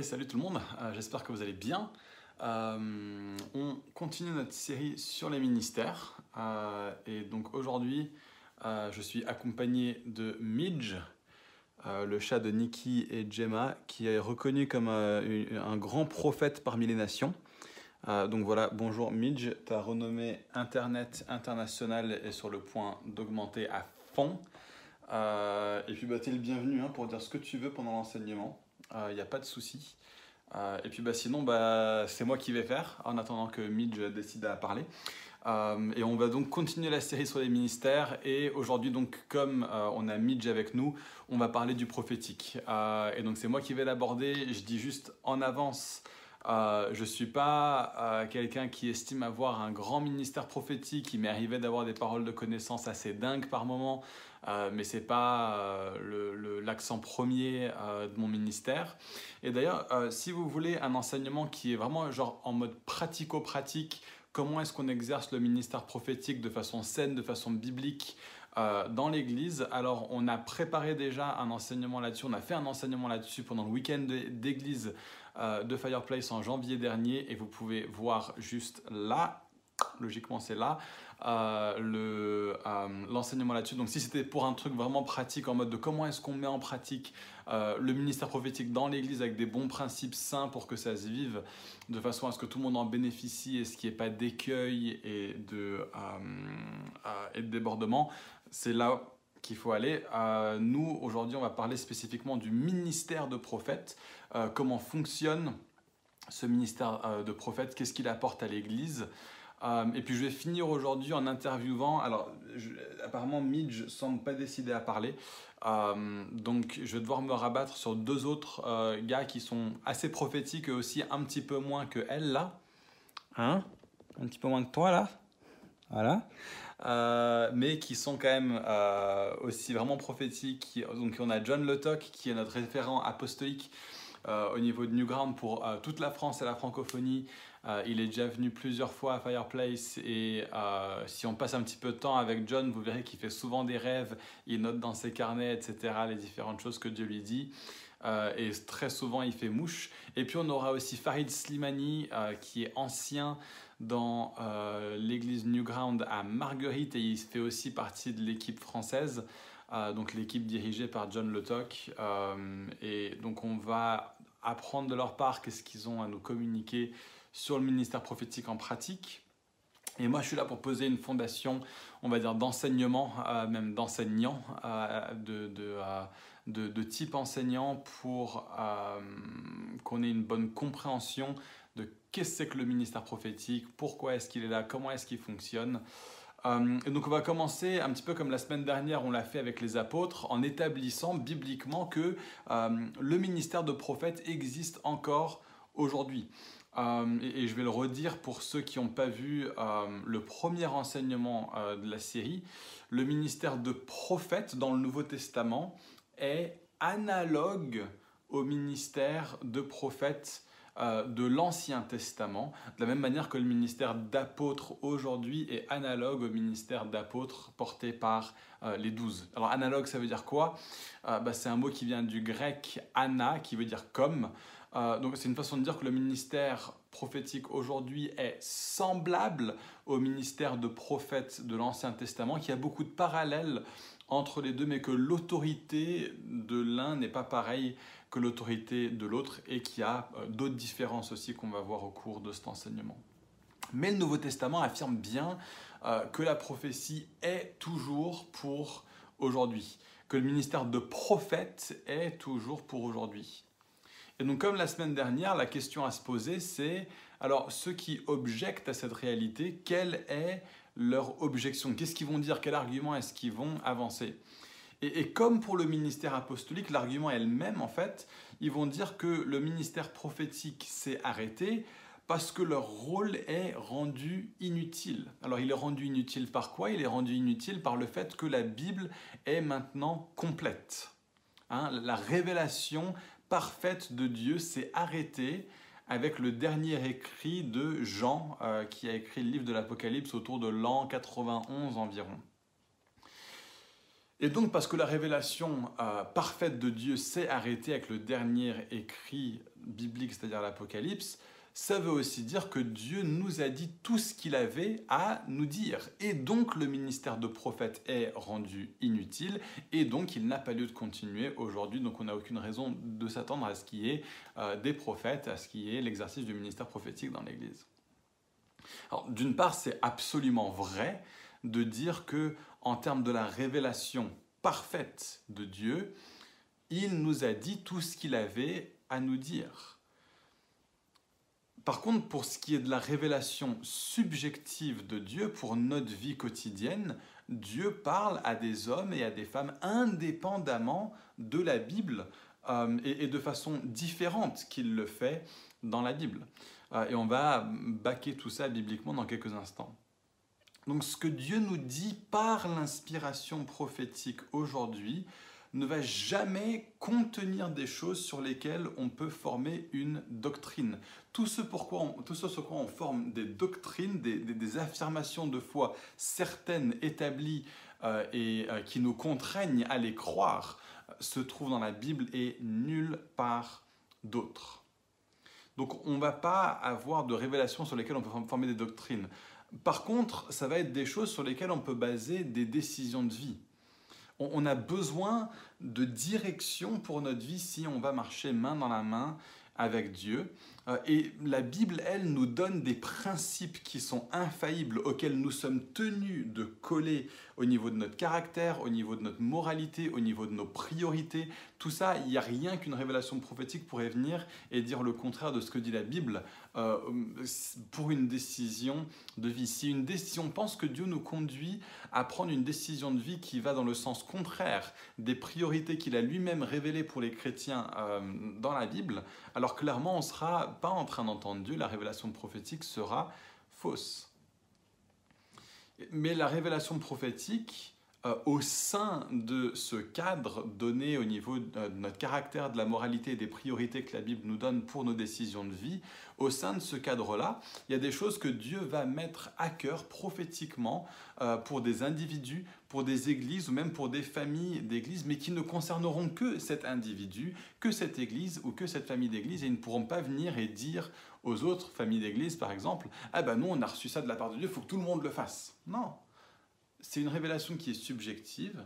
Salut tout le monde, euh, j'espère que vous allez bien. Euh, on continue notre série sur les ministères euh, et donc aujourd'hui je suis accompagné de Midge, le chat de Nikki et Gemma qui est reconnu comme un grand prophète parmi les nations. donc voilà, bonjour Midge, ta renommée internet internationale est sur le point d'augmenter à fond. et puis bah, tu es le bienvenu hein, pour dire ce que tu veux pendant l'enseignement il euh, n'y a pas de souci. Euh, et puis bah, sinon, bah, c'est moi qui vais faire, en attendant que Midge décide à parler. Euh, et on va donc continuer la série sur les ministères. Et aujourd'hui, donc, comme on a Midge avec nous, on va parler du prophétique. et donc, c'est moi qui vais l'aborder. Je dis juste en avance. Je ne suis pas quelqu'un qui estime avoir un grand ministère prophétique. Il m'est arrivé d'avoir des paroles de connaissance assez dingues par moment. Euh, mais ce n'est pas euh, l'accent premier euh, de mon ministère. Et d'ailleurs, si vous voulez un enseignement qui est vraiment genre en mode pratico-pratique, comment est-ce qu'on exerce le ministère prophétique de façon saine, de façon biblique dans l'Église? Alors, on a préparé déjà un enseignement là-dessus, on a fait un enseignement là-dessus pendant le week-end d'Église de Fireplace en janvier dernier, et vous pouvez voir juste là, logiquement c'est là, euh, euh, l'enseignement là-dessus. Donc si c'était pour un truc vraiment pratique en mode de comment est-ce qu'on met en pratique euh, le ministère prophétique dans l'Église avec des bons principes sains pour que ça se vive de façon à ce que tout le monde en bénéficie et ce qui n'y ait pas d'écueil et de débordement, c'est là qu'il faut aller. nous, aujourd'hui, on va parler spécifiquement du ministère de prophète, comment fonctionne ce ministère de prophète, qu'est-ce qu'il apporte à l'Église? Euh, et puis je vais finir aujourd'hui en interviewant. Alors, apparemment, Midge semble pas décidé à parler. Euh, donc, je vais devoir me rabattre sur deux autres euh, gars qui sont assez prophétiques et aussi un petit peu moins que elle là. Hein? Un petit peu moins que toi là. Voilà. Mais qui sont quand même aussi vraiment prophétiques. Donc, on a John Lotok qui est notre référent apostolique au niveau de Newground pour toute la France et la francophonie. Euh, il est déjà venu plusieurs fois à Fireplace et euh, si on passe un petit peu de temps avec John, vous verrez qu'il fait souvent des rêves, il note dans ses carnets, etc., les différentes choses que Dieu lui dit. Euh, et très souvent, il fait mouche. Et puis, on aura aussi Farid Slimani, qui est ancien dans l'église Newground à Marguerite et il fait aussi partie de l'équipe française, donc l'équipe dirigée par John Lotok. et donc, on va apprendre de leur part qu'est-ce qu'ils ont à nous communiquer sur le ministère prophétique en pratique. Et moi, je suis là pour poser une fondation, on va dire, d'enseignement, euh, même d'enseignants, euh, de, euh, de, type enseignant, pour qu'on ait une bonne compréhension de qu'est-ce que c'est que le ministère prophétique, pourquoi est-ce qu'il est là, comment est-ce qu'il fonctionne. et donc, on va commencer un petit peu comme la semaine dernière, on l'a fait avec les apôtres, en établissant bibliquement que le ministère de prophète existe encore aujourd'hui. Euh, et, je vais le redire pour ceux qui n'ont pas vu euh, le premier enseignement euh, de la série. Le ministère de prophète dans le Nouveau Testament est analogue au ministère de prophète de l'Ancien Testament, de la même manière que le ministère d'apôtre aujourd'hui est analogue au ministère d'apôtre porté par les douze. Alors analogue, ça veut dire quoi? Bah, C'est un mot qui vient du grec ana, qui veut dire comme. Euh, donc c'est une façon de dire que le ministère prophétique aujourd'hui est semblable au ministère de prophète de l'Ancien Testament, qu'il y a beaucoup de parallèles entre les deux, mais que l'autorité de l'un n'est pas pareille que l'autorité de l'autre et qu'il y a euh, d'autres différences aussi qu'on va voir au cours de cet enseignement. Mais le Nouveau Testament affirme bien euh, que la prophétie est toujours pour aujourd'hui, que le ministère de prophète est toujours pour aujourd'hui. Et donc comme la semaine dernière, la question à se poser, c'est, alors ceux qui objectent à cette réalité, quelle est leur objection? Qu'est-ce qu'ils vont dire? Quel argument est-ce qu'ils vont avancer? Et, comme pour le ministère apostolique, l'argument est le même en fait. Ils vont dire que le ministère prophétique s'est arrêté parce que leur rôle est rendu inutile. Alors il est rendu inutile par quoi? Il est rendu inutile par le fait que la Bible est maintenant complète. Hein, la révélation parfaite de Dieu s'est arrêtée avec le dernier écrit de Jean, euh, qui a écrit le livre de l'Apocalypse autour de l'an 91 environ. Et donc parce que la révélation euh, parfaite de Dieu s'est arrêtée avec le dernier écrit biblique, c'est-à-dire l'Apocalypse, ça veut aussi dire que Dieu nous a dit tout ce qu'il avait à nous dire. Et donc le ministère de prophète est rendu inutile et donc il n'a pas lieu de continuer aujourd'hui. Donc on n'a aucune raison de s'attendre à ce qu'il y ait euh, des prophètes, à ce qu'il y ait l'exercice du ministère prophétique dans l'Église. Alors d'une part, c'est absolument vrai de dire que en termes de la révélation parfaite de Dieu, il nous a dit tout ce qu'il avait à nous dire. Par contre, pour ce qui est de la révélation subjective de Dieu pour notre vie quotidienne, Dieu parle à des hommes et à des femmes indépendamment de la Bible euh, et, de façon différente qu'il le fait dans la Bible. Euh, et on va baquer tout ça bibliquement dans quelques instants. Donc ce que Dieu nous dit par l'inspiration prophétique aujourd'hui, ne va jamais contenir des choses sur lesquelles on peut former une doctrine. Tout ce, pourquoi tout ce sur quoi on forme des doctrines, des, affirmations de foi certaines, établies euh, et euh, qui nous contraignent à les croire, se trouve dans la Bible et nulle part d'autre. Donc on ne va pas avoir de révélations sur lesquelles on peut former des doctrines. Par contre, ça va être des choses sur lesquelles on peut baser des décisions de vie on, a besoin de direction pour notre vie si on va marcher main dans la main avec Dieu. Euh, et la Bible, elle, nous donne des principes qui sont infaillibles, auxquels nous sommes tenus de coller au niveau de notre caractère, au niveau de notre moralité, au niveau de nos priorités. Tout ça, il n'y a rien qu'une révélation prophétique pourrait venir et dire le contraire de ce que dit la Bible euh, pour une décision de vie. Si une décision pense que Dieu nous conduit à prendre une décision de vie qui va dans le sens contraire des priorités qu'il a lui-même révélées pour les chrétiens euh, dans la Bible, alors clairement, on sera pas en train d'entendre Dieu, la révélation prophétique sera fausse. Mais la révélation prophétique, euh, au sein de ce cadre donné au niveau de notre caractère, de la moralité et des priorités que la Bible nous donne pour nos décisions de vie, au sein de ce cadre-là, il y a des choses que Dieu va mettre à cœur prophétiquement euh, pour des individus, pour des églises ou même pour des familles d'églises, mais qui ne concerneront que cet individu, que cette église ou que cette famille d'église, et ils ne pourront pas venir et dire aux autres familles d'église, par exemple, ah ben non, on a reçu ça de la part de Dieu, il faut que tout le monde le fasse. Non, c'est une révélation qui est subjective,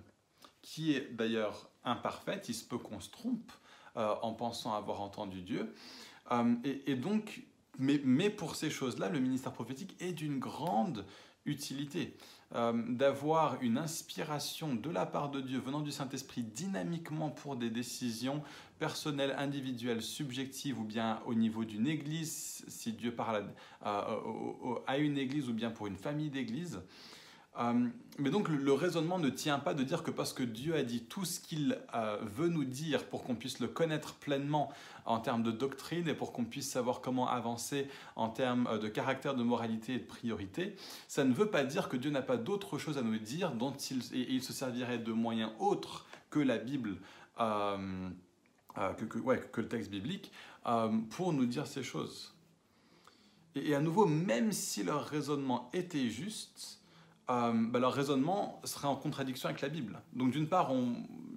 qui est d'ailleurs imparfaite, il se peut qu'on se trompe euh, en pensant avoir entendu Dieu. Euh, et, donc, mais, pour ces choses-là, le ministère prophétique est d'une grande utilité. Euh, d'avoir une inspiration de la part de Dieu venant du Saint-Esprit dynamiquement pour des décisions personnelles, individuelles, subjectives ou bien au niveau d'une église, si Dieu parle à une église ou bien pour une famille d'église. Euh, mais donc le, raisonnement ne tient pas de dire que parce que Dieu a dit tout ce qu'il euh, veut nous dire pour qu'on puisse le connaître pleinement en termes de doctrine et pour qu'on puisse savoir comment avancer en termes euh, de caractère, de moralité et de priorité, ça ne veut pas dire que Dieu n'a pas d'autre chose à nous dire dont il, il se servirait de moyens autres que la Bible, que, le texte biblique, pour nous dire ces choses. Et, et à nouveau, même si leur raisonnement était juste, euh, bah, leur raisonnement serait en contradiction avec la Bible. Donc d'une part,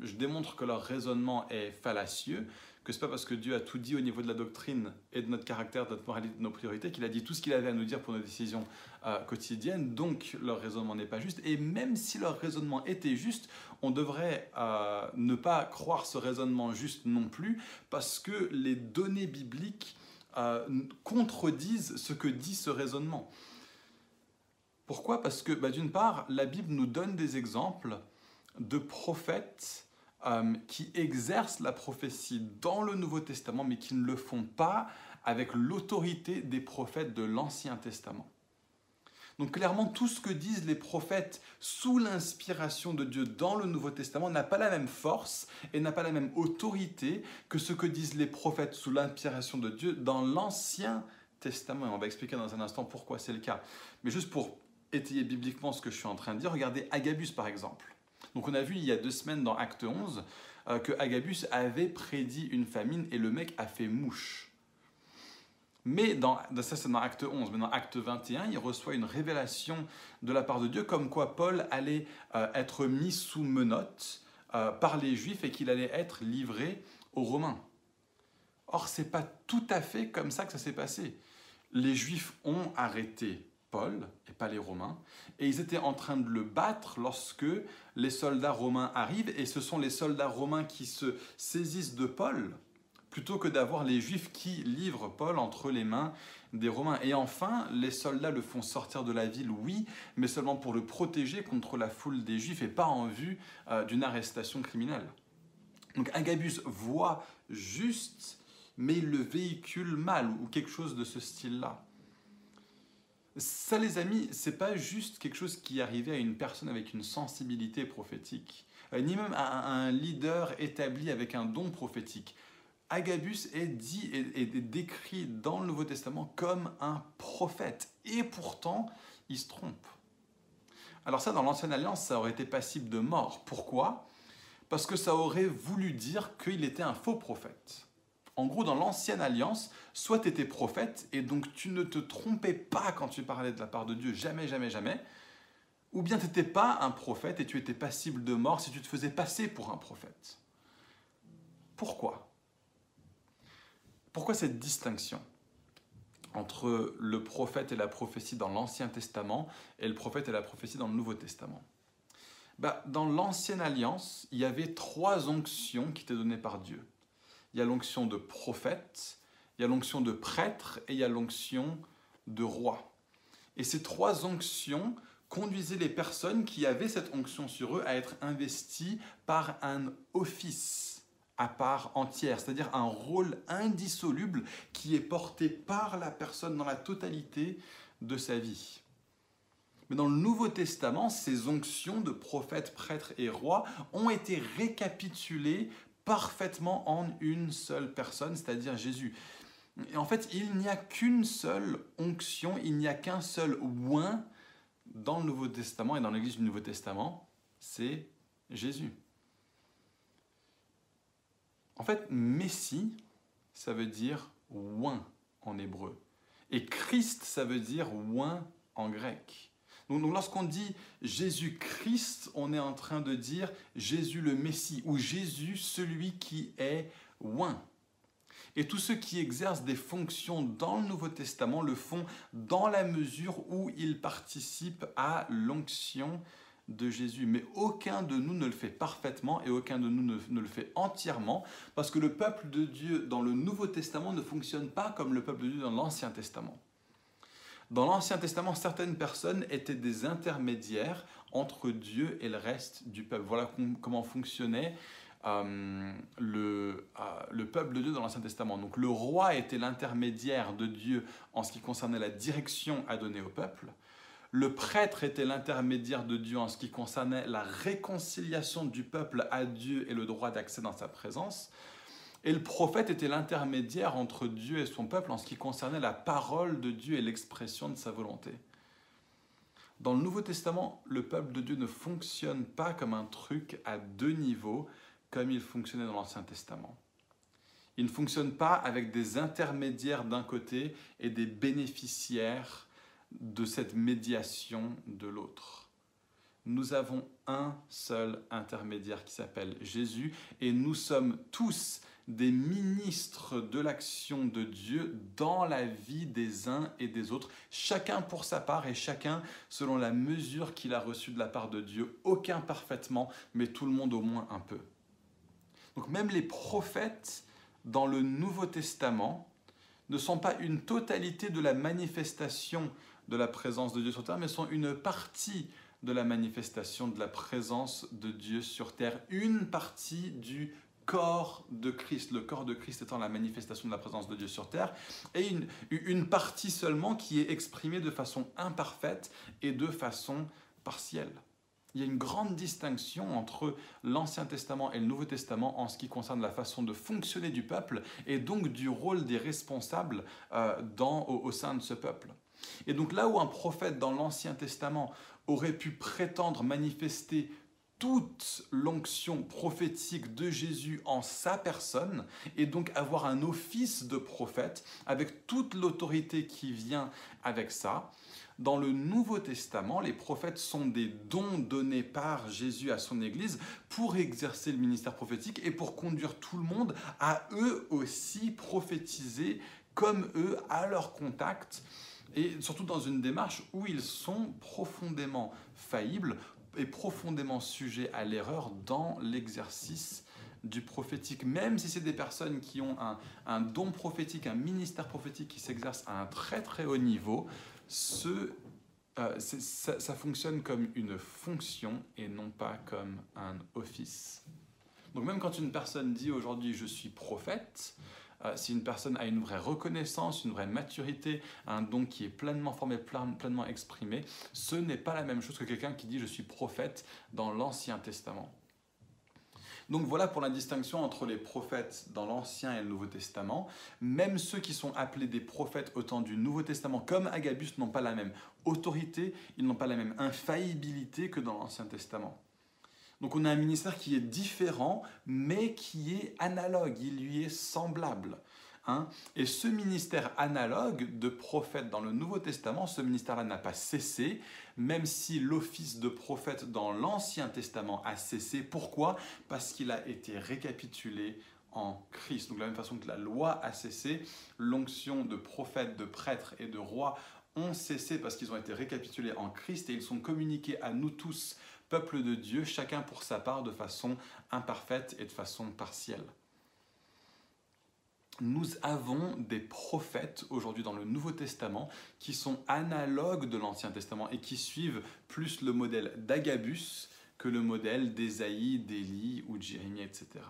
je démontre que leur raisonnement est fallacieux, que c'est pas parce que Dieu a tout dit au niveau de la doctrine et de notre caractère, de notre moralité, de nos priorités, qu'il a dit tout ce qu'il avait à nous dire pour nos décisions euh, quotidiennes. Donc leur raisonnement n'est pas juste. Et même si leur raisonnement était juste, on devrait euh, ne pas croire ce raisonnement juste non plus, parce que les données bibliques contredisent ce que dit ce raisonnement. Pourquoi? Parce que bah, d'une part, la Bible nous donne des exemples de prophètes euh, qui exercent la prophétie dans le Nouveau Testament, mais qui ne le font pas avec l'autorité des prophètes de l'Ancien Testament. Donc clairement, tout ce que disent les prophètes sous l'inspiration de Dieu dans le Nouveau Testament n'a pas la même force et n'a pas la même autorité que ce que disent les prophètes sous l'inspiration de Dieu dans l'Ancien Testament. Et on va expliquer dans un instant pourquoi c'est le cas. Mais juste pour étayer bibliquement ce que je suis en train de dire, regardez Agabus par exemple. Donc on a vu il y a deux semaines dans Acte 11 euh, que Agabus avait prédit une famine et le mec a fait mouche. Mais dans, ça c'est dans Acte 11, mais dans Acte 21, il reçoit une révélation de la part de Dieu comme quoi Paul allait euh, être mis sous menottes euh, par les Juifs et qu'il allait être livré aux Romains. Or, ce n'est pas tout à fait comme ça que ça s'est passé. Les Juifs ont arrêté Paul et pas les Romains, et ils étaient en train de le battre lorsque les soldats romains arrivent, et ce sont les soldats romains qui se saisissent de Paul plutôt que d'avoir les Juifs qui livrent Paul entre les mains des Romains. Et enfin, les soldats le font sortir de la ville, oui, mais seulement pour le protéger contre la foule des Juifs et pas en vue euh, d'une arrestation criminelle. Donc Agabus voit juste, mais le véhicule mal, ou quelque chose de ce style-là. Ça, les amis, c'est pas juste quelque chose qui arrivait à une personne avec une sensibilité prophétique, euh, ni même à un leader établi avec un don prophétique. Agabus est dit et décrit dans le Nouveau Testament comme un prophète. Et pourtant, il se trompe. Alors ça, dans l'Ancienne Alliance, ça aurait été passible de mort. Pourquoi? Parce que ça aurait voulu dire qu'il était un faux prophète. En gros, dans l'Ancienne Alliance, soit tu étais prophète et donc tu ne te trompais pas quand tu parlais de la part de Dieu, jamais, jamais, jamais, ou bien tu n'étais pas un prophète et tu étais passible de mort si tu te faisais passer pour un prophète. Pourquoi? Pourquoi cette distinction entre le prophète et la prophétie dans l'Ancien Testament et le prophète et la prophétie dans le Nouveau Testament? Bah, Dans l'Ancienne Alliance, il y avait trois onctions qui étaient données par Dieu. Il y a l'onction de prophète, il y a l'onction de prêtre et il y a l'onction de roi. Et ces trois onctions conduisaient les personnes qui avaient cette onction sur eux à être investies par un office à part entière, c'est-à-dire un rôle indissoluble qui est porté par la personne dans la totalité de sa vie. Mais dans le Nouveau Testament, ces onctions de prophètes, prêtres et rois ont été récapitulées parfaitement en une seule personne, c'est-à-dire Jésus. Et en fait, il n'y a qu'une seule onction, il n'y a qu'un seul oin dans le Nouveau Testament et dans l'Église du Nouveau Testament, c'est Jésus. En fait, Messie, ça veut dire oin en hébreu. Et Christ, ça veut dire oin en grec. Donc, lorsqu'on dit Jésus-Christ, on est en train de dire Jésus le Messie ou Jésus celui qui est oin. Et tous ceux qui exercent des fonctions dans le Nouveau Testament le font dans la mesure où ils participent à l'onction de Jésus. Mais aucun de nous ne le fait parfaitement et aucun de nous ne, le fait entièrement parce que le peuple de Dieu dans le Nouveau Testament ne fonctionne pas comme le peuple de Dieu dans l'Ancien Testament. Dans l'Ancien Testament, certaines personnes étaient des intermédiaires entre Dieu et le reste du peuple. Voilà comment fonctionnait euh, le, euh, le, peuple de Dieu dans l'Ancien Testament. Donc le roi était l'intermédiaire de Dieu en ce qui concernait la direction à donner au peuple. Le prêtre était l'intermédiaire de Dieu en ce qui concernait la réconciliation du peuple à Dieu et le droit d'accès dans sa présence. Et le prophète était l'intermédiaire entre Dieu et son peuple en ce qui concernait la parole de Dieu et l'expression de sa volonté. Dans le Nouveau Testament, le peuple de Dieu ne fonctionne pas comme un truc à deux niveaux comme il fonctionnait dans l'Ancien Testament. Il ne fonctionne pas avec des intermédiaires d'un côté et des bénéficiaires de cette médiation de l'autre. Nous avons un seul intermédiaire qui s'appelle Jésus et nous sommes tous des ministres de l'action de Dieu dans la vie des uns et des autres, chacun pour sa part et chacun selon la mesure qu'il a reçue de la part de Dieu, aucun parfaitement, mais tout le monde au moins un peu. Donc même les prophètes dans le Nouveau Testament ne sont pas une totalité de la manifestation de la présence de Dieu sur terre, mais sont une partie de la manifestation de la présence de Dieu sur terre, une partie du corps de Christ, le corps de Christ étant la manifestation de la présence de Dieu sur terre, et une, partie seulement qui est exprimée de façon imparfaite et de façon partielle. Il y a une grande distinction entre l'Ancien Testament et le Nouveau Testament en ce qui concerne la façon de fonctionner du peuple et donc du rôle des responsables euh, au sein de ce peuple. Et donc là où un prophète dans l'Ancien Testament aurait pu prétendre manifester toute l'onction prophétique de Jésus en sa personne et donc avoir un office de prophète avec toute l'autorité qui vient avec ça. Dans le Nouveau Testament, les prophètes sont des dons donnés par Jésus à son Église pour exercer le ministère prophétique et pour conduire tout le monde à eux aussi prophétiser comme eux à leur contact et surtout dans une démarche où ils sont profondément faillibles et profondément sujets à l'erreur dans l'exercice du prophétique, même si c'est des personnes qui ont un, don prophétique, un ministère prophétique qui s'exerce à un très très haut niveau, ce, euh, ça, fonctionne comme une fonction et non pas comme un office. Donc même quand une personne dit aujourd'hui je suis prophète, euh, si une personne a une vraie reconnaissance, une vraie maturité, un don qui est pleinement formé, pleinement exprimé, ce n'est pas la même chose que quelqu'un qui dit je suis prophète dans l'Ancien Testament. Donc voilà pour la distinction entre les prophètes dans l'Ancien et le Nouveau Testament. Même ceux qui sont appelés des prophètes au temps du Nouveau Testament, comme Agabus, n'ont pas la même autorité, ils n'ont pas la même infaillibilité que dans l'Ancien Testament. Donc on a un ministère qui est différent, mais qui est analogue, il lui est semblable. Hein. Et ce ministère analogue de prophète dans le Nouveau Testament, ce ministère-là n'a pas cessé, même si l'office de prophète dans l'Ancien Testament a cessé. Pourquoi? Parce qu'il a été récapitulé en Christ. Donc de la même façon que la loi a cessé, l'onction de prophète, de prêtre et de roi ont cessé parce qu'ils ont été récapitulés en Christ et ils sont communiqués à nous tous peuple de Dieu, chacun pour sa part de façon imparfaite et de façon partielle. Nous avons des prophètes aujourd'hui dans le Nouveau Testament qui sont analogues de l'Ancien Testament et qui suivent plus le modèle d'Agabus que le modèle d'Ésaïe, d'Élie ou de Jérémie, etc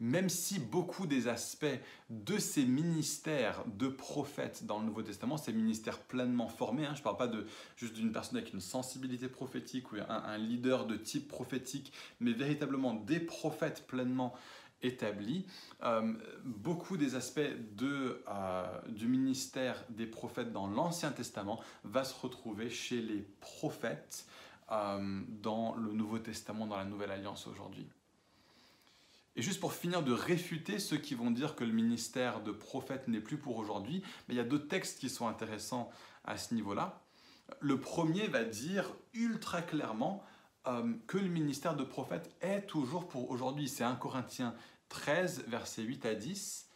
même si beaucoup des aspects de ces ministères de prophètes dans le Nouveau Testament, ces ministères pleinement formés, hein, je ne parle pas de, juste d'une personne avec une sensibilité prophétique ou un, leader de type prophétique, mais véritablement des prophètes pleinement établis, euh, beaucoup des aspects de, euh, du ministère des prophètes dans l'Ancien Testament va se retrouver chez les prophètes euh, dans le Nouveau Testament, dans la Nouvelle Alliance aujourd'hui. Et juste pour finir de réfuter ceux qui vont dire que le ministère de prophète n'est plus pour aujourd'hui, mais il y a d'autres textes qui sont intéressants à ce niveau-là. Le premier va dire ultra clairement euh, que le ministère de prophète est toujours pour aujourd'hui. C'est 1 Corinthiens 13, versets 8 à 10,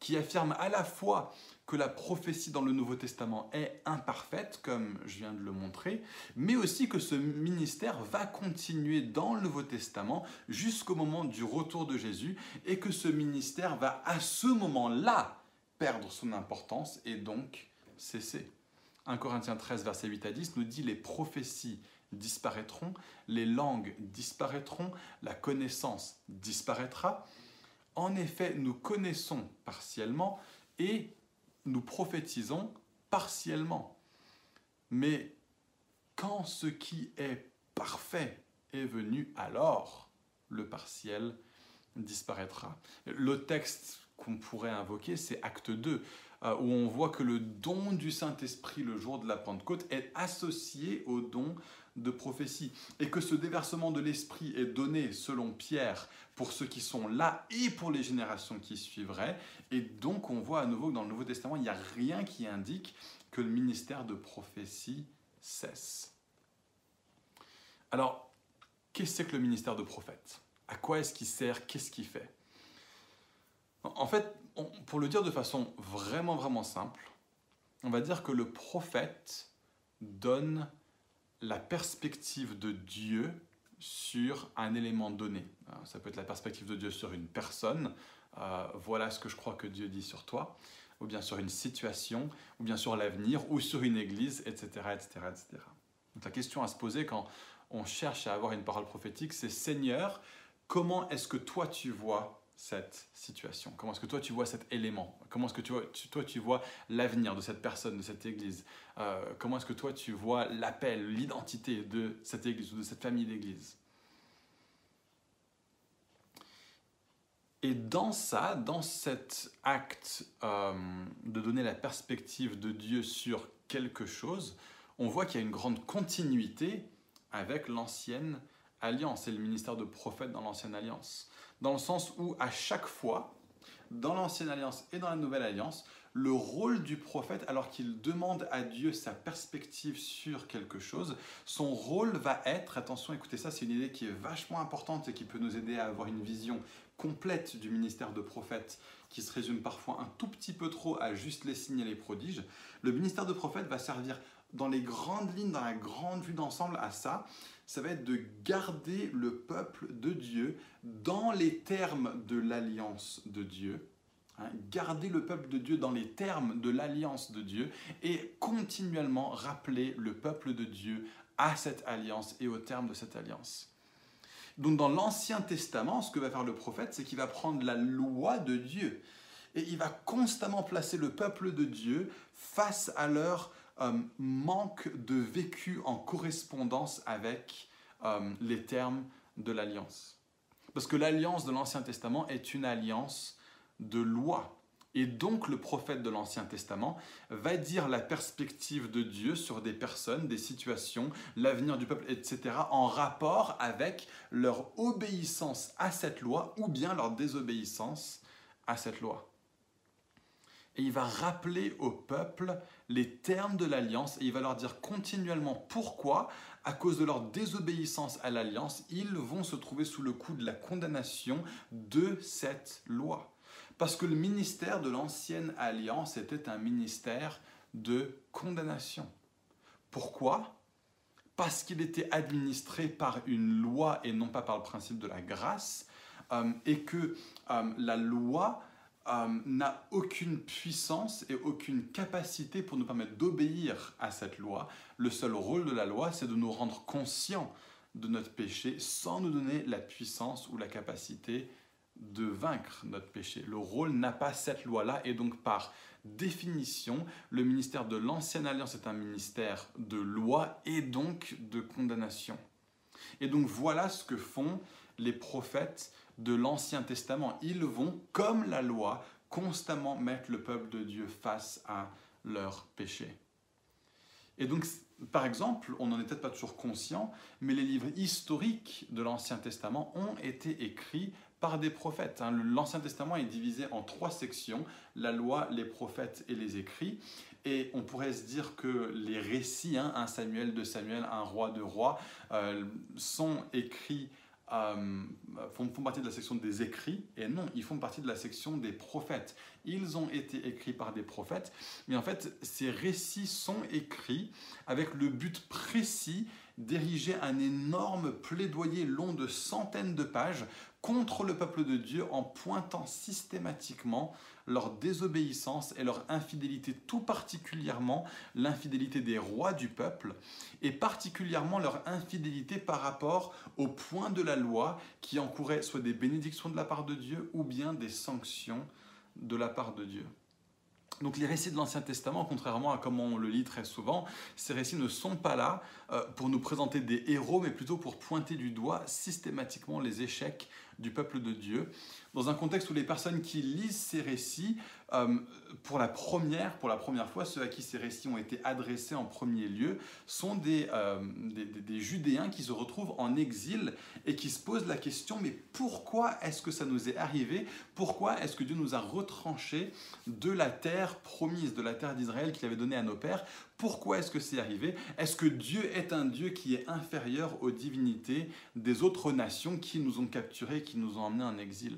qui affirme à la fois que la prophétie dans le Nouveau Testament est imparfaite, comme je viens de le montrer, mais aussi que ce ministère va continuer dans le Nouveau Testament jusqu'au moment du retour de Jésus, et que ce ministère va à ce moment-là perdre son importance et donc cesser. 1 Corinthiens 13, verset 8 à 10 nous dit les prophéties disparaîtront, les langues disparaîtront, la connaissance disparaîtra. En effet, nous connaissons partiellement et nous prophétisons partiellement. Mais quand ce qui est parfait est venu, alors le partiel disparaîtra. Le texte qu'on pourrait invoquer, c'est Acte 2, euh, où on voit que le don du Saint-Esprit le jour de la Pentecôte est associé au don de prophétie, et que ce déversement de l'Esprit est donné, selon Pierre, pour ceux qui sont là et pour les générations qui suivraient. Et donc on voit à nouveau que dans le Nouveau Testament, il n'y a rien qui indique que le ministère de prophétie cesse. Alors, qu'est-ce que le ministère de prophète? À quoi est-ce qu'il sert? Qu'est-ce qu'il fait? En fait, pour le dire de façon vraiment, vraiment simple, on va dire que le prophète donne la perspective de Dieu sur un élément donné. Ça peut être la perspective de Dieu sur une personne, euh, voilà ce que je crois que Dieu dit sur toi, ou bien sur une situation, ou bien sur l'avenir, ou sur une église, etc., etc., etc. Donc la question à se poser quand on cherche à avoir une parole prophétique, c'est Seigneur, comment est-ce que toi tu vois? Cette situation? Comment est-ce que toi tu vois cet élément? Comment est-ce que tu vois, toi tu vois l'avenir de cette personne, de cette église? Euh, Comment est-ce que toi tu vois l'appel, l'identité de cette église ou de cette famille d'église? Et dans ça, dans cet acte euh, de donner la perspective de Dieu sur quelque chose, on voit qu'il y a une grande continuité avec l'ancienne alliance, c'est le ministère de prophète dans l'ancienne alliance. Dans le sens où à chaque fois, dans l'ancienne alliance et dans la nouvelle alliance, le rôle du prophète, alors qu'il demande à Dieu sa perspective sur quelque chose, son rôle va être, attention, écoutez ça, c'est une idée qui est vachement importante et qui peut nous aider à avoir une vision complète du ministère de prophète, qui se résume parfois un tout petit peu trop à juste les signes et les prodiges. Le ministère de prophète va servir dans les grandes lignes, dans la grande vue d'ensemble à ça, ça va être de garder le peuple de Dieu dans les termes de l'alliance de Dieu, Hein, garder le peuple de Dieu dans les termes de l'alliance de Dieu et continuellement rappeler le peuple de Dieu à cette alliance et au terme de cette alliance. Donc dans l'Ancien Testament, ce que va faire le prophète, c'est qu'il va prendre la loi de Dieu et il va constamment placer le peuple de Dieu face à leur euh, manque de vécu en correspondance avec euh, les termes de l'alliance. Parce que l'alliance de l'Ancien Testament est une alliance de loi. Et donc le prophète de l'Ancien Testament va dire la perspective de Dieu sur des personnes, des situations, l'avenir du peuple, etc., en rapport avec leur obéissance à cette loi ou bien leur désobéissance à cette loi. Et il va rappeler au peuple les termes de l'alliance et il va leur dire continuellement pourquoi, à cause de leur désobéissance à l'alliance, ils vont se trouver sous le coup de la condamnation de cette loi. Parce que le ministère de l'ancienne alliance était un ministère de condamnation. Pourquoi? Parce qu'il était administré par une loi et non pas par le principe de la grâce, euh, et que euh, la loi euh, n'a aucune puissance et aucune capacité pour nous permettre d'obéir à cette loi. Le seul rôle de la loi, c'est de nous rendre conscients de notre péché sans nous donner la puissance ou la capacité de vaincre notre péché. Le rôle n'a pas cette loi-là et donc par définition, le ministère de l'Ancienne Alliance est un ministère de loi et donc de condamnation. Et donc voilà ce que font les prophètes de l'Ancien Testament. Ils vont, comme la loi, constamment mettre le peuple de Dieu face à leur péché. Et donc, par exemple, on n'en est peut-être pas toujours conscient, mais les livres historiques de l'Ancien Testament ont été écrits par des prophètes. Hein. L'Ancien Testament est divisé en trois sections, la loi, les prophètes et les écrits. Et on pourrait se dire que les récits, hein, un Samuel, de Samuel, un roi, de roi, euh, sont écrits, euh, font, font, partie de la section des écrits, et non, ils font partie de la section des prophètes. Ils ont été écrits par des prophètes, mais en fait, ces récits sont écrits avec le but précis d'ériger un énorme plaidoyer long de centaines de pages contre le peuple de Dieu en pointant systématiquement leur désobéissance et leur infidélité, tout particulièrement l'infidélité des rois du peuple, et particulièrement leur infidélité par rapport au point de la loi qui encourait soit des bénédictions de la part de Dieu ou bien des sanctions de la part de Dieu. Donc les récits de l'Ancien Testament, contrairement à comme on le lit très souvent, ces récits ne sont pas là euh, pour nous présenter des héros, mais plutôt pour pointer du doigt systématiquement les échecs du peuple de Dieu, dans un contexte où les personnes qui lisent ces récits, euh, pour la première, pour la première fois, ceux à qui ces récits ont été adressés en premier lieu, sont des, euh, des, des, Judéens qui se retrouvent en exil et qui se posent la question, mais pourquoi est-ce que ça nous est arrivé? Pourquoi est-ce que Dieu nous a retranchés de la terre promise, de la terre d'Israël qu'il avait donnée à nos pères? Pourquoi est-ce que c'est arrivé? Est-ce que Dieu est un Dieu qui est inférieur aux divinités des autres nations qui nous ont capturés, qui nous ont emmenés en exil?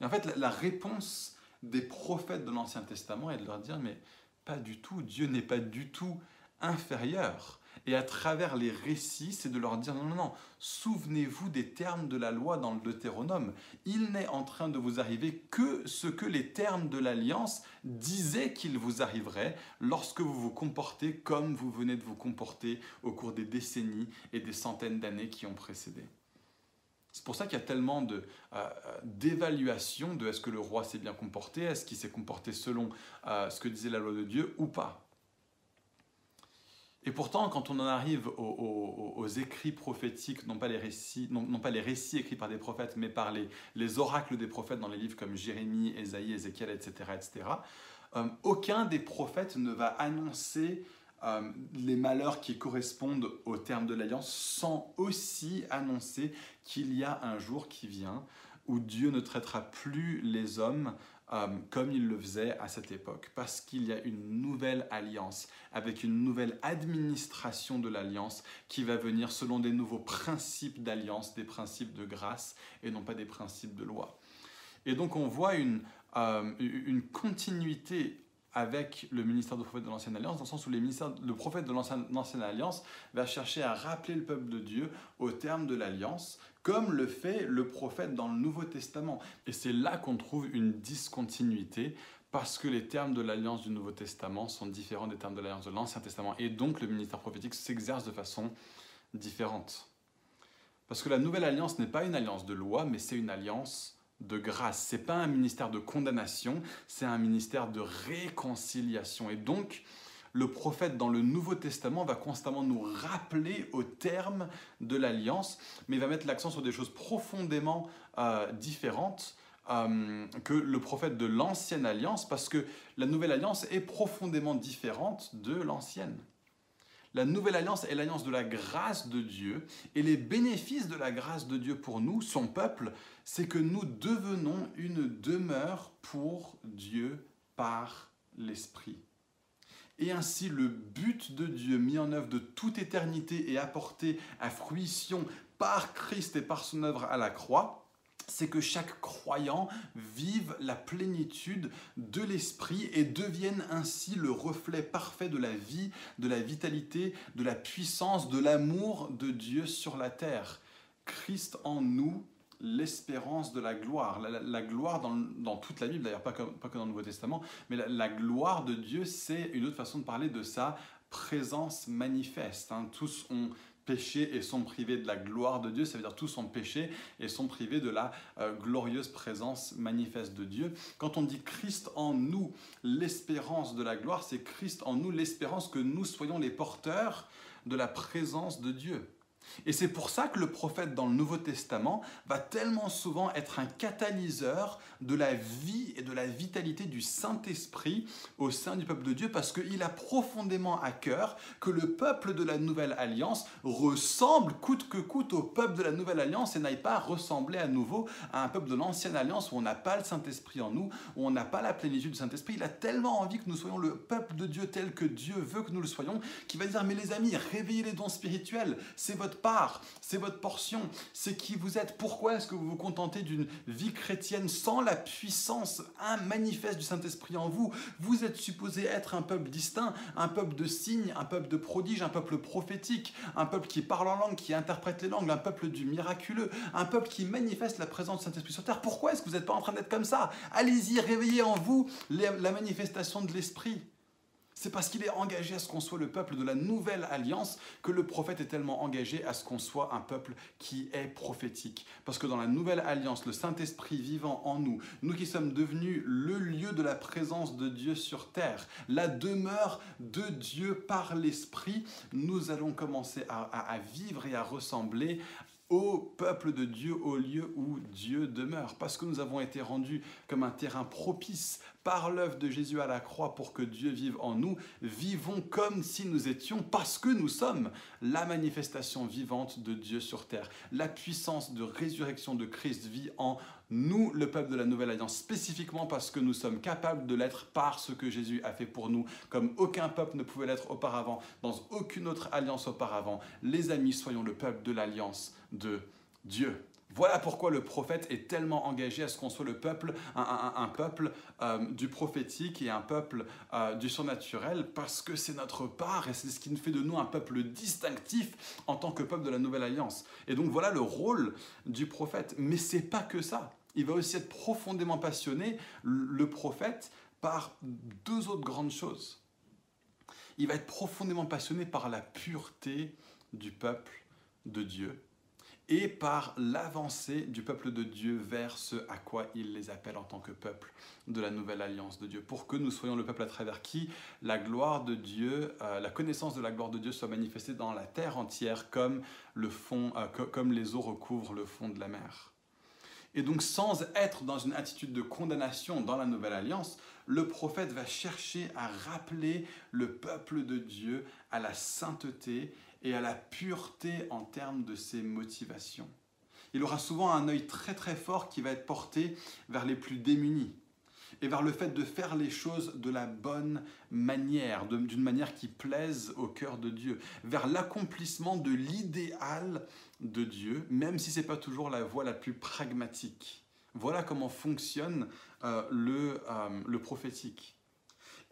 Et en fait, la réponse des prophètes de l'Ancien Testament est de leur dire, mais pas du tout, Dieu n'est pas du tout inférieur. Et à travers les récits, c'est de leur dire non, non, non, souvenez-vous des termes de la loi dans le Deutéronome. Il n'est en train de vous arriver que ce que les termes de l'alliance disaient qu'il vous arriverait lorsque vous vous comportez comme vous venez de vous comporter au cours des décennies et des centaines d'années qui ont précédé. C'est pour ça qu'il y a tellement de, euh, d'évaluation de est-ce que le roi s'est bien comporté, est-ce qu'il s'est comporté selon euh, ce que disait la loi de Dieu ou pas. Et pourtant, quand on en arrive aux, écrits prophétiques, non pas, les récits, non, pas les récits écrits par des prophètes, mais par les, les, oracles des prophètes dans les livres comme Jérémie, Ésaïe, Ézéchiel, etc., etc., euh, aucun des prophètes ne va annoncer euh, les malheurs qui correspondent au terme de l'alliance, sans aussi annoncer qu'il y a un jour qui vient où Dieu ne traitera plus les hommes euh, comme il le faisait à cette époque, parce qu'il y a une nouvelle alliance, avec une nouvelle administration de l'alliance qui va venir selon des nouveaux principes d'alliance, des principes de grâce et non pas des principes de loi. Et donc on voit une, euh, une continuité avec le ministère du prophète de l'Ancienne Alliance, dans le sens où les le prophète de l'Ancienne Alliance va chercher à rappeler le peuple de Dieu au terme de l'Alliance, comme le fait le prophète dans le Nouveau Testament. Et c'est là qu'on trouve une discontinuité, parce que les termes de l'Alliance du Nouveau Testament sont différents des termes de l'Alliance de l'Ancien Testament, et donc le ministère prophétique s'exerce de façon différente. Parce que la Nouvelle Alliance n'est pas une alliance de loi, mais c'est une alliance de grâce. C'est pas un ministère de condamnation, c'est un ministère de réconciliation. Et donc, le prophète dans le Nouveau Testament va constamment nous rappeler au terme de l'alliance, mais il va mettre l'accent sur des choses profondément euh, différentes euh, que le prophète de l'ancienne alliance, parce que la nouvelle alliance est profondément différente de l'ancienne. La nouvelle alliance est l'alliance de la grâce de Dieu. Et les bénéfices de la grâce de Dieu pour nous, son peuple, c'est que nous devenons une demeure pour Dieu par l'Esprit. Et ainsi, le but de Dieu mis en œuvre de toute éternité et apporté à fruition par Christ et par son œuvre à la croix, c'est que chaque croyant vive la plénitude de l'esprit et devienne ainsi le reflet parfait de la vie, de la vitalité, de la puissance, de l'amour de Dieu sur la terre. Christ en nous, l'espérance de la gloire. La, gloire dans, toute la Bible, d'ailleurs pas que, dans le Nouveau Testament, mais la, gloire de Dieu, c'est une autre façon de parler de sa présence manifeste. Hein. Tous ont péché et sont privés de la gloire de Dieu, ça veut dire tous sont péchés et sont privés de la euh, glorieuse présence manifeste de Dieu. Quand on dit Christ en nous, l'espérance de la gloire, c'est Christ en nous, l'espérance que nous soyons les porteurs de la présence de Dieu. Et c'est pour ça que le prophète dans le Nouveau Testament va tellement souvent être un catalyseur de la vie et de la vitalité du Saint-Esprit au sein du peuple de Dieu, parce qu'il a profondément à cœur que le peuple de la Nouvelle Alliance ressemble coûte que coûte au peuple de la Nouvelle Alliance et n'aille pas ressembler à nouveau à un peuple de l'Ancienne Alliance où on n'a pas le Saint-Esprit en nous, où on n'a pas la plénitude du Saint-Esprit. Il a tellement envie que nous soyons le peuple de Dieu tel que Dieu veut que nous le soyons, qu'il va dire, mais les amis, réveillez les dons spirituels, c'est votre part, c'est votre portion, c'est qui vous êtes. Pourquoi est-ce que vous vous contentez d'une vie chrétienne sans la puissance un manifeste du Saint-Esprit en vous? Vous êtes supposé être un peuple distinct, un peuple de signes, un peuple de prodiges, un peuple prophétique, un peuple qui parle en langue, qui interprète les langues, un peuple du miraculeux, un peuple qui manifeste la présence du Saint-Esprit sur terre. Pourquoi est-ce que vous n'êtes pas en train d'être comme ça? Allez-y, réveillez en vous la manifestation de l'Esprit. C'est parce qu'il est engagé à ce qu'on soit le peuple de la nouvelle alliance que le prophète est tellement engagé à ce qu'on soit un peuple qui est prophétique. Parce que dans la nouvelle alliance, le Saint-Esprit vivant en nous, nous qui sommes devenus le lieu de la présence de Dieu sur terre, la demeure de Dieu par l'Esprit, nous allons commencer à, vivre et à ressembler au peuple de Dieu, au lieu où Dieu demeure, parce que nous avons été rendus comme un terrain propice par l'œuvre de Jésus à la croix pour que Dieu vive en nous, vivons comme si nous étions, parce que nous sommes la manifestation vivante de Dieu sur terre. La puissance de résurrection de Christ vit en nous, le peuple de la Nouvelle Alliance, spécifiquement parce que nous sommes capables de l'être par ce que Jésus a fait pour nous, comme aucun peuple ne pouvait l'être auparavant, dans aucune autre alliance auparavant. Les amis, soyons le peuple de l'alliance de Dieu. Voilà pourquoi le prophète est tellement engagé à ce qu'on soit le peuple, un, peuple euh, du prophétique et un peuple euh, du surnaturel, parce que c'est notre part et c'est ce qui nous fait de nous un peuple distinctif en tant que peuple de la Nouvelle Alliance. Et donc voilà le rôle du prophète. Mais c'est pas que ça. Il va aussi être profondément passionné, le prophète, par deux autres grandes choses. Il va être profondément passionné par la pureté du peuple de Dieu et par l'avancée du peuple de Dieu vers ce à quoi il les appelle en tant que peuple de la nouvelle alliance de Dieu, pour que nous soyons le peuple à travers qui la gloire de Dieu, euh, la connaissance de la gloire de Dieu soit manifestée dans la terre entière comme, euh, comme les eaux recouvrent le fond de la mer. Et donc sans être dans une attitude de condamnation dans la nouvelle alliance, le prophète va chercher à rappeler le peuple de Dieu à la sainteté et à la pureté en termes de ses motivations. Il aura souvent un œil très très fort qui va être porté vers les plus démunis et vers le fait de faire les choses de la bonne manière, d'une manière qui plaise au cœur de Dieu, vers l'accomplissement de l'idéal de Dieu, même si ce n'est pas toujours la voie la plus pragmatique. Voilà comment fonctionne euh, le, euh, le prophétique.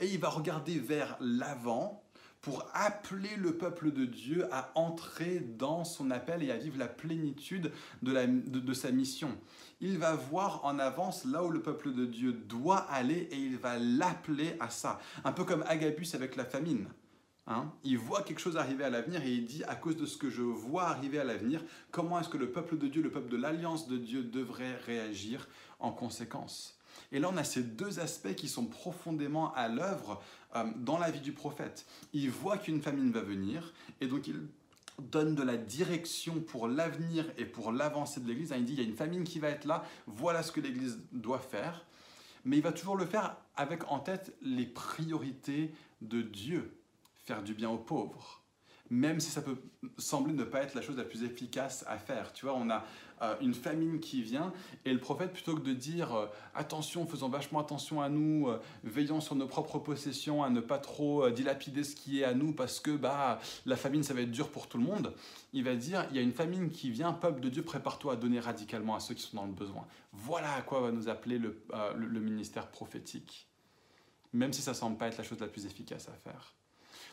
Et il va regarder vers l'avant pour appeler le peuple de Dieu à entrer dans son appel et à vivre la plénitude de, sa mission. Il va voir en avance là où le peuple de Dieu doit aller et il va l'appeler à ça. Un peu comme Agabus avec la famine. Hein. il voit quelque chose arriver à l'avenir et il dit, à cause de ce que je vois arriver à l'avenir, comment est-ce que le peuple de Dieu, le peuple de l'alliance de Dieu devrait réagir en conséquence? Et là, on a ces deux aspects qui sont profondément à l'œuvre euh, dans la vie du prophète. Il voit qu'une famine va venir et donc il donne de la direction pour l'avenir et pour l'avancée de l'Église. Il dit, il y a une famine qui va être là, voilà ce que l'Église doit faire. Mais il va toujours le faire avec en tête les priorités de Dieu. Faire du bien aux pauvres, même si ça peut sembler ne pas être la chose la plus efficace à faire. Tu vois, on a euh, une famine qui vient, et le prophète, plutôt que de dire euh, attention, faisons vachement attention à nous, euh, veillons sur nos propres possessions, à ne pas trop dilapider ce qui est à nous, parce que bah, la famine, ça va être dur pour tout le monde, il va dire il y a une famine qui vient, peuple de Dieu, prépare-toi à donner radicalement à ceux qui sont dans le besoin. Voilà à quoi va nous appeler le, le ministère prophétique, même si ça semble pas être la chose la plus efficace à faire.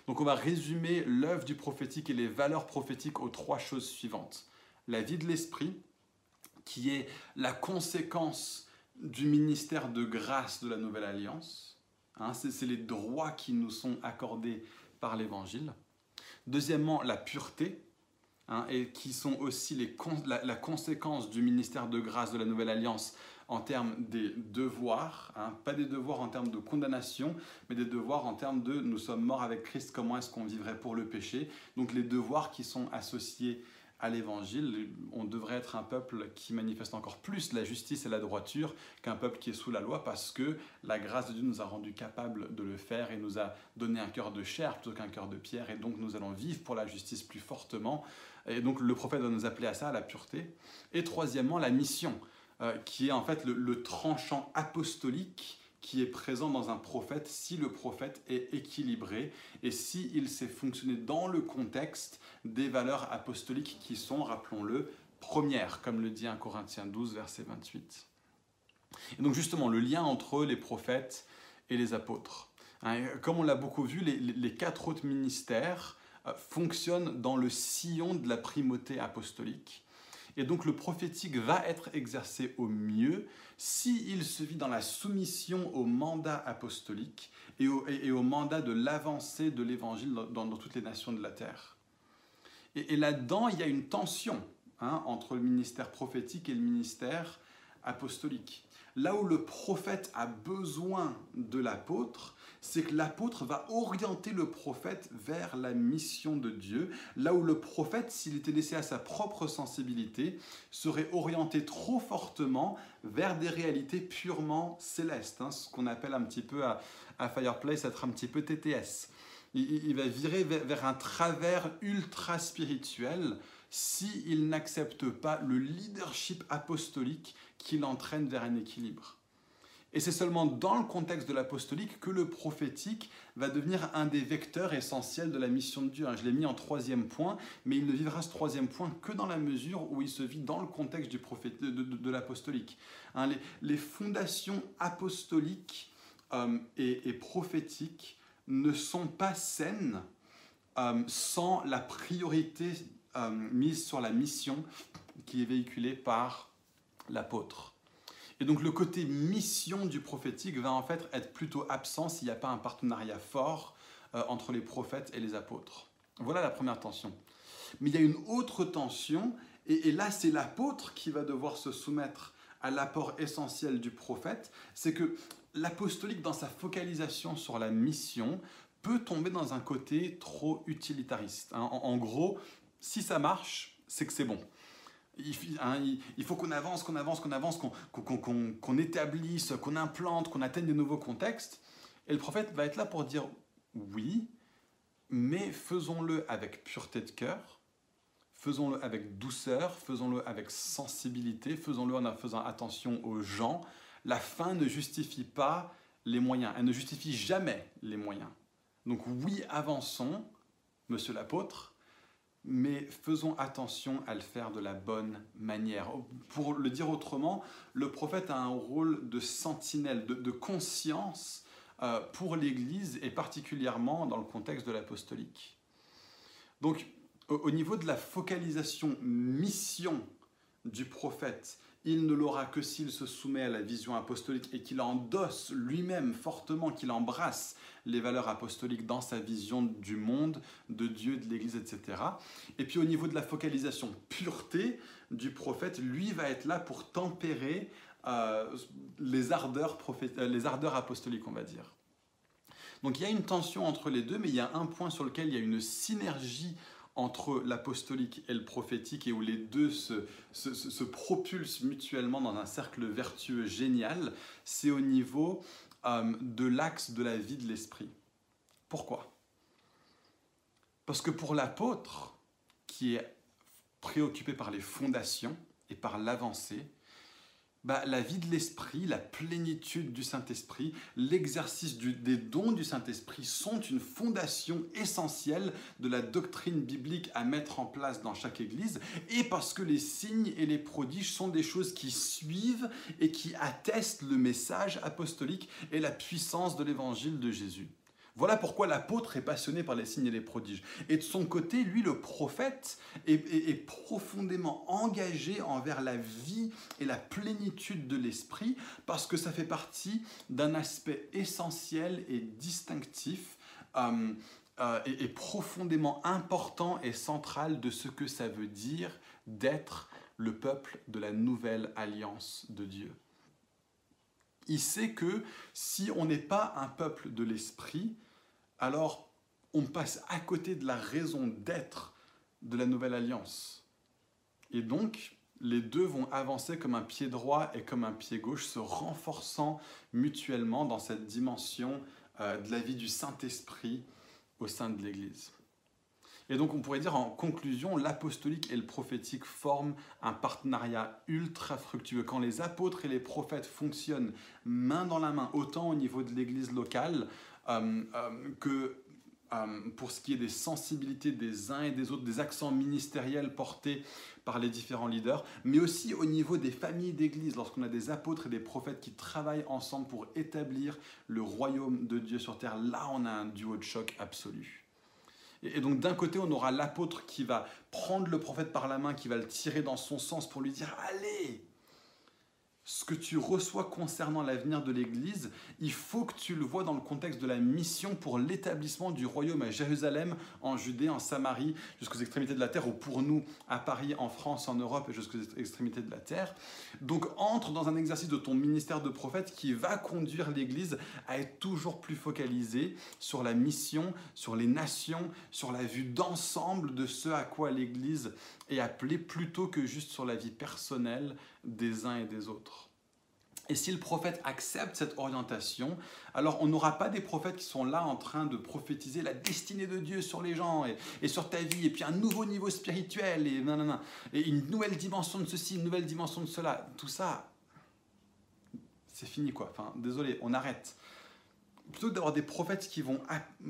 Donc on va résumer l'œuvre du prophétique et les valeurs prophétiques aux trois choses suivantes. La vie de l'esprit, qui est la conséquence du ministère de grâce de la Nouvelle Alliance. Hein, c'est les droits qui nous sont accordés par l'Évangile. Deuxièmement, la pureté, hein, et qui sont aussi les, la, conséquence du ministère de grâce de la Nouvelle Alliance en termes des devoirs, hein, pas des devoirs en termes de condamnation, mais des devoirs en termes de nous sommes morts avec Christ, comment est-ce qu'on vivrait pour le péché? Donc les devoirs qui sont associés à l'évangile, on devrait être un peuple qui manifeste encore plus la justice et la droiture qu'un peuple qui est sous la loi parce que la grâce de Dieu nous a rendu capables de le faire et nous a donné un cœur de chair plutôt qu'un cœur de pierre et donc nous allons vivre pour la justice plus fortement. Et donc le prophète va nous appeler à ça, à la pureté. Et troisièmement, la mission, euh, qui est en fait le tranchant apostolique qui est présent dans un prophète si le prophète est équilibré et si il sait fonctionner dans le contexte des valeurs apostoliques qui sont, rappelons-le, premières, comme le dit 1 Corinthiens 12, verset 28. Et donc justement, le lien entre les prophètes et les apôtres. Hein, comme on l'a beaucoup vu, les, quatre autres ministères euh, fonctionnent dans le sillon de la primauté apostolique. Et donc le prophétique va être exercé au mieux s'il se vit dans la soumission au mandat apostolique et au, mandat de l'avancée de l'évangile dans, toutes les nations de la terre. Et, là-dedans, il y a une tension hein, entre le ministère prophétique et le ministère apostolique. Là où le prophète a besoin de l'apôtre, c'est que l'apôtre va orienter le prophète vers la mission de Dieu, là où le prophète, s'il était laissé à sa propre sensibilité, serait orienté trop fortement vers des réalités purement célestes, hein, ce qu'on appelle un petit peu à, Fireplace être un petit peu TTS. Il, va virer vers, un travers ultra spirituel s'il n'accepte pas le leadership apostolique qui l'entraîne vers un équilibre. Et c'est seulement dans le contexte de l'apostolique que le prophétique va devenir un des vecteurs essentiels de la mission de Dieu. Je l'ai mis en troisième point, mais il ne vivra ce troisième point que dans la mesure où il se vit dans le contexte du de, l'apostolique. Hein, les, fondations apostoliques euh, et, prophétiques ne sont pas saines euh, sans la priorité euh, mise sur la mission qui est véhiculée par l'apôtre. Et donc le côté mission du prophétique va en fait être plutôt absent s'il n'y a pas un partenariat fort euh, entre les prophètes et les apôtres. Voilà la première tension. Mais il y a une autre tension, et, là c'est l'apôtre qui va devoir se soumettre à l'apport essentiel du prophète, c'est que l'apostolique dans sa focalisation sur la mission peut tomber dans un côté trop utilitariste. Hein. en gros, si ça marche, c'est que c'est bon. Hein, il, faut qu'on avance, qu'on avance, qu'on avance, qu'on établisse, qu'on implante, qu'on atteigne de nouveaux contextes. Et le prophète va être là pour dire oui, mais faisons-le avec pureté de cœur, faisons-le avec douceur, faisons-le avec sensibilité, faisons-le en faisant attention aux gens. La fin ne justifie pas les moyens, elle ne justifie jamais les moyens. Donc oui, avançons, monsieur l'apôtre, mais faisons attention à le faire de la bonne manière. Pour le dire autrement, le prophète a un rôle de sentinelle, de, conscience euh, pour l'Église et particulièrement dans le contexte de l'apostolique. Donc, au niveau de la focalisation mission du prophète il ne l'aura que s'il se soumet à la vision apostolique et qu'il endosse lui-même fortement, qu'il embrasse les valeurs apostoliques dans sa vision du monde, de Dieu, de l'Église, etc. Et puis au niveau de la focalisation pureté du prophète, lui va être là pour tempérer euh, les, ardeurs euh, les ardeurs apostoliques, on va dire. Donc il y a une tension entre les deux, mais il y a un point sur lequel il y a une synergie entre l'apostolique et le prophétique et où les deux se, propulsent mutuellement dans un cercle vertueux génial, c'est au niveau euh, de l'axe de la vie de l'esprit. Pourquoi? Parce que pour l'apôtre, qui est préoccupé par les fondations et par l'avancée, bah, la vie de l'Esprit, la plénitude du Saint-Esprit, l'exercice des dons du Saint-Esprit sont une fondation essentielle de la doctrine biblique à mettre en place dans chaque Église, et parce que les signes et les prodiges sont des choses qui suivent et qui attestent le message apostolique et la puissance de l'Évangile de Jésus. Voilà pourquoi l'apôtre est passionné par les signes et les prodiges. Et de son côté, lui, le prophète, est, profondément engagé envers la vie et la plénitude de l'esprit, parce que ça fait partie d'un aspect essentiel et distinctif. Euh, euh, et, profondément important et central de ce que ça veut dire d'être le peuple de la nouvelle alliance de Dieu. Il sait que si on n'est pas un peuple de l'esprit, alors on passe à côté de la raison d'être de la nouvelle alliance. Et donc, les deux vont avancer comme un pied droit et comme un pied gauche, se renforçant mutuellement dans cette dimension euh, de la vie du Saint-Esprit au sein de l'Église. Et donc on pourrait dire en conclusion, l'apostolique et le prophétique forment un partenariat ultra fructueux. Quand les apôtres et les prophètes fonctionnent main dans la main, autant au niveau de l'Église locale que euh, pour ce qui est des sensibilités des uns et des autres, des accents ministériels portés par les différents leaders, mais aussi au niveau des familles d'église, lorsqu'on a des apôtres et des prophètes qui travaillent ensemble pour établir le royaume de Dieu sur terre, là on a un duo de choc absolu. Et donc d'un côté, on aura l'apôtre qui va prendre le prophète par la main, qui va le tirer dans son sens pour lui dire, allez, ce que tu reçois concernant l'avenir de l'Église, il faut que tu le vois dans le contexte de la mission pour l'établissement du royaume à Jérusalem, en Judée, en Samarie, jusqu'aux extrémités de la terre, ou pour nous, à Paris, en France, en Europe et jusqu'aux extrémités de la terre. Donc entre dans un exercice de ton ministère de prophète qui va conduire l'Église à être toujours plus focalisée sur la mission, sur les nations, sur la vue d'ensemble de ce à quoi l'Église est appelée, plutôt que juste sur la vie personnelle des uns et des autres. Et si le prophète accepte cette orientation, alors on n'aura pas des prophètes qui sont là en train de prophétiser la destinée de Dieu sur les gens et, sur ta vie, et puis un nouveau niveau spirituel, et, une nouvelle dimension de ceci, une nouvelle dimension de cela. Tout ça, c'est fini quoi. Enfin, désolé, on arrête. Plutôt d'avoir des prophètes qui vont,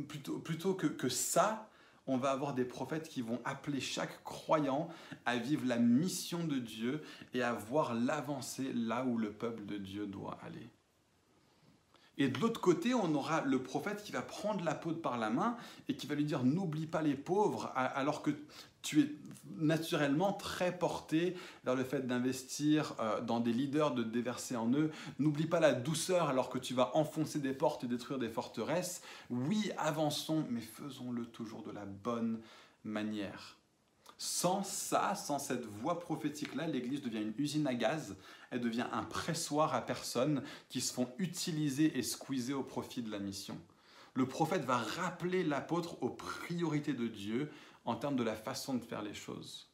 plutôt, plutôt que, que ça, on va avoir des prophètes qui vont appeler chaque croyant à vivre la mission de Dieu et à voir l'avancée là où le peuple de Dieu doit aller. Et de l'autre côté, on aura le prophète qui va prendre l'apôtre par la main et qui va lui dire n'oublie pas les pauvres, alors que tu es naturellement très porté vers le fait d'investir euh, dans des leaders, de déverser en eux. N'oublie pas la douceur alors que tu vas enfoncer des portes et détruire des forteresses. Oui, avançons, mais faisons-le toujours de la bonne manière. Sans ça, sans cette voix prophétique-là, l'Église devient une usine à gaz, elle devient un pressoir à personnes qui se font utiliser et squeezer au profit de la mission. Le prophète va rappeler l'apôtre aux priorités de Dieu en termes de la façon de faire les choses.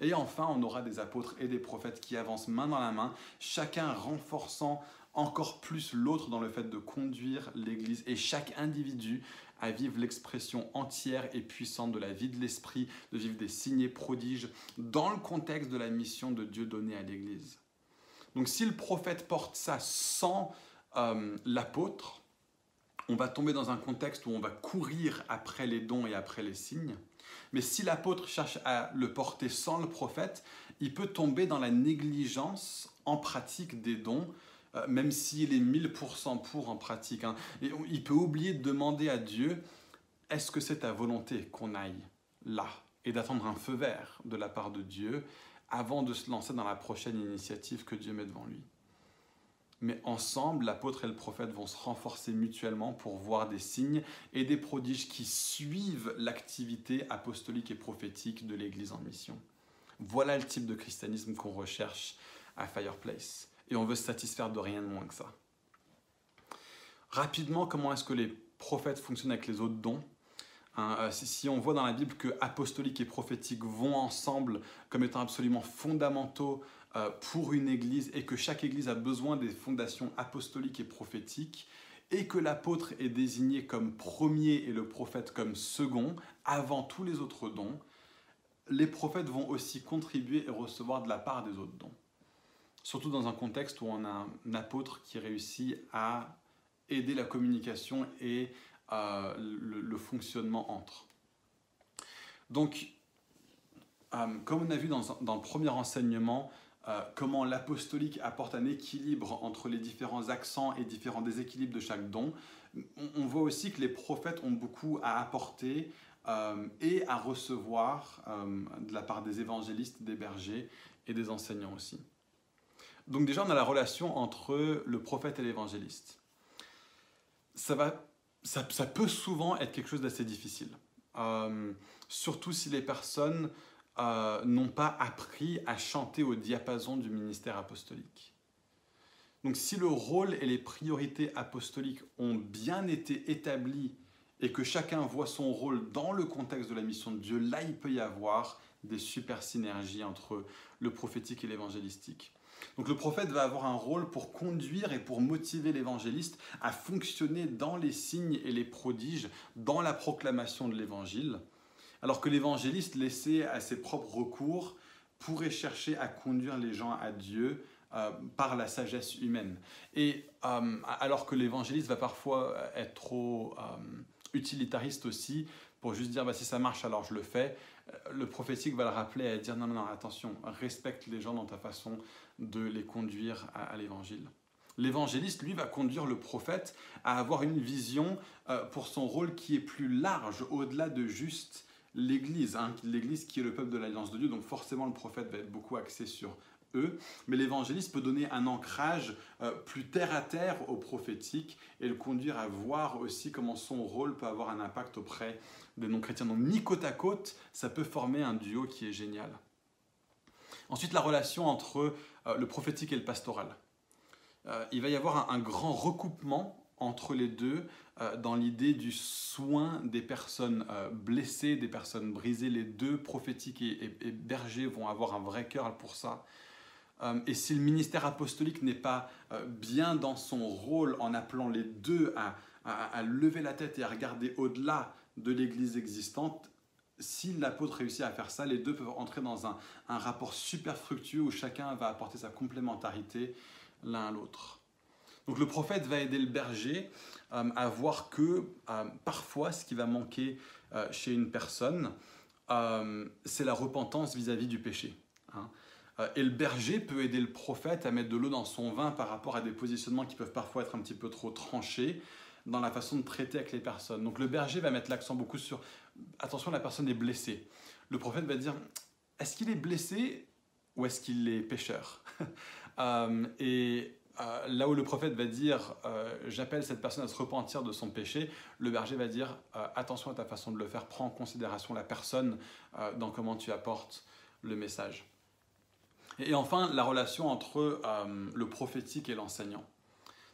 Et enfin, on aura des apôtres et des prophètes qui avancent main dans la main, chacun renforçant encore plus l'autre dans le fait de conduire l'Église et chaque individu à vivre l'expression entière et puissante de la vie de l'Esprit, de vivre des signes prodiges dans le contexte de la mission de Dieu donnée à l'Église. Donc si le prophète porte ça sans euh, l'apôtre, on va tomber dans un contexte où on va courir après les dons et après les signes. Mais si l'apôtre cherche à le porter sans le prophète, il peut tomber dans la négligence en pratique des dons, euh, même s'il est 1000% pour en pratique. Hein. Et il peut oublier de demander à Dieu, est-ce que c'est ta volonté qu'on aille là Et d'attendre un feu vert de la part de Dieu avant de se lancer dans la prochaine initiative que Dieu met devant lui? Mais ensemble, l'apôtre et le prophète vont se renforcer mutuellement pour voir des signes et des prodiges qui suivent l'activité apostolique et prophétique de l'Église en mission. Voilà le type de christianisme qu'on recherche à Fireplace. Et on veut se satisfaire de rien de moins que ça. Rapidement, comment est-ce que les prophètes fonctionnent avec les autres dons? Hein, euh, si on voit dans la Bible que apostolique et prophétique vont ensemble comme étant absolument fondamentaux pour une église et que chaque église a besoin des fondations apostoliques et prophétiques et que l'apôtre est désigné comme premier et le prophète comme second avant tous les autres dons, les prophètes vont aussi contribuer et recevoir de la part des autres dons. Surtout dans un contexte où on a un apôtre qui réussit à aider la communication et euh, le, fonctionnement entre. Donc, euh, comme on a vu dans le premier enseignement, euh, comment l'apostolique apporte un équilibre entre les différents accents et différents déséquilibres de chaque don. On, voit aussi que les prophètes ont beaucoup à apporter euh, et à recevoir euh, de la part des évangélistes, des bergers et des enseignants aussi. Donc déjà, on a la relation entre le prophète et l'évangéliste. Ça, ça, peut souvent être quelque chose d'assez difficile, surtout si les personnes euh, n'ont pas appris à chanter au diapason du ministère apostolique. Donc si le rôle et les priorités apostoliques ont bien été établis et que chacun voit son rôle dans le contexte de la mission de Dieu, là il peut y avoir des super synergies entre le prophétique et l'évangélistique. Donc le prophète va avoir un rôle pour conduire et pour motiver l'évangéliste à fonctionner dans les signes et les prodiges, dans la proclamation de l'évangile alors que l'évangéliste, laissé à ses propres recours, pourrait chercher à conduire les gens à Dieu euh, par la sagesse humaine. Et euh, alors que l'évangéliste va parfois être trop euh, utilitariste aussi, pour juste dire bah, si ça marche alors je le fais, le prophétique va le rappeler à dire non, non, non, attention, respecte les gens dans ta façon de les conduire à, l'évangile. L'évangéliste, lui, va conduire le prophète à avoir une vision pour son rôle qui est plus large, au-delà de juste l'Église, hein, l'Église qui est le peuple de l'Alliance de Dieu, donc forcément le prophète va être beaucoup axé sur eux, mais l'évangéliste peut donner un ancrage euh, plus terre à terre au prophétique et le conduire à voir aussi comment son rôle peut avoir un impact auprès des non-chrétiens. Donc mis côte à côte, ça peut former un duo qui est génial. Ensuite, la relation entre euh, le prophétique et le pastoral. Euh, il va y avoir un grand recoupement entre les deux euh, dans l'idée du soin des personnes euh, blessées, des personnes brisées. Les deux, prophétiques et, bergers, vont avoir un vrai cœur pour ça. Euh, et si le ministère apostolique n'est pas bien dans son rôle en appelant les deux à, lever la tête et à regarder au-delà de l'Église existante, si l'apôtre réussit à faire ça, les deux peuvent entrer dans un, un rapport super fructueux où chacun va apporter sa complémentarité l'un à l'autre. Donc le prophète va aider le berger euh, à voir que euh, parfois ce qui va manquer euh, chez une personne, c'est la repentance vis-à-vis du péché. Hein. Et le berger peut aider le prophète à mettre de l'eau dans son vin par rapport à des positionnements qui peuvent parfois être un petit peu trop tranchés dans la façon de traiter avec les personnes. Donc le berger va mettre l'accent beaucoup sur attention, la personne est blessée. Le prophète va dire est-ce qu'il est blessé ou est-ce qu'il est pécheur? Et euh, là où le prophète va dire euh, j'appelle cette personne à se repentir de son péché, le berger va dire euh, attention à ta façon de le faire, prends en considération la personne dans comment tu apportes le message. Et, enfin, la relation entre le prophétique et l'enseignant.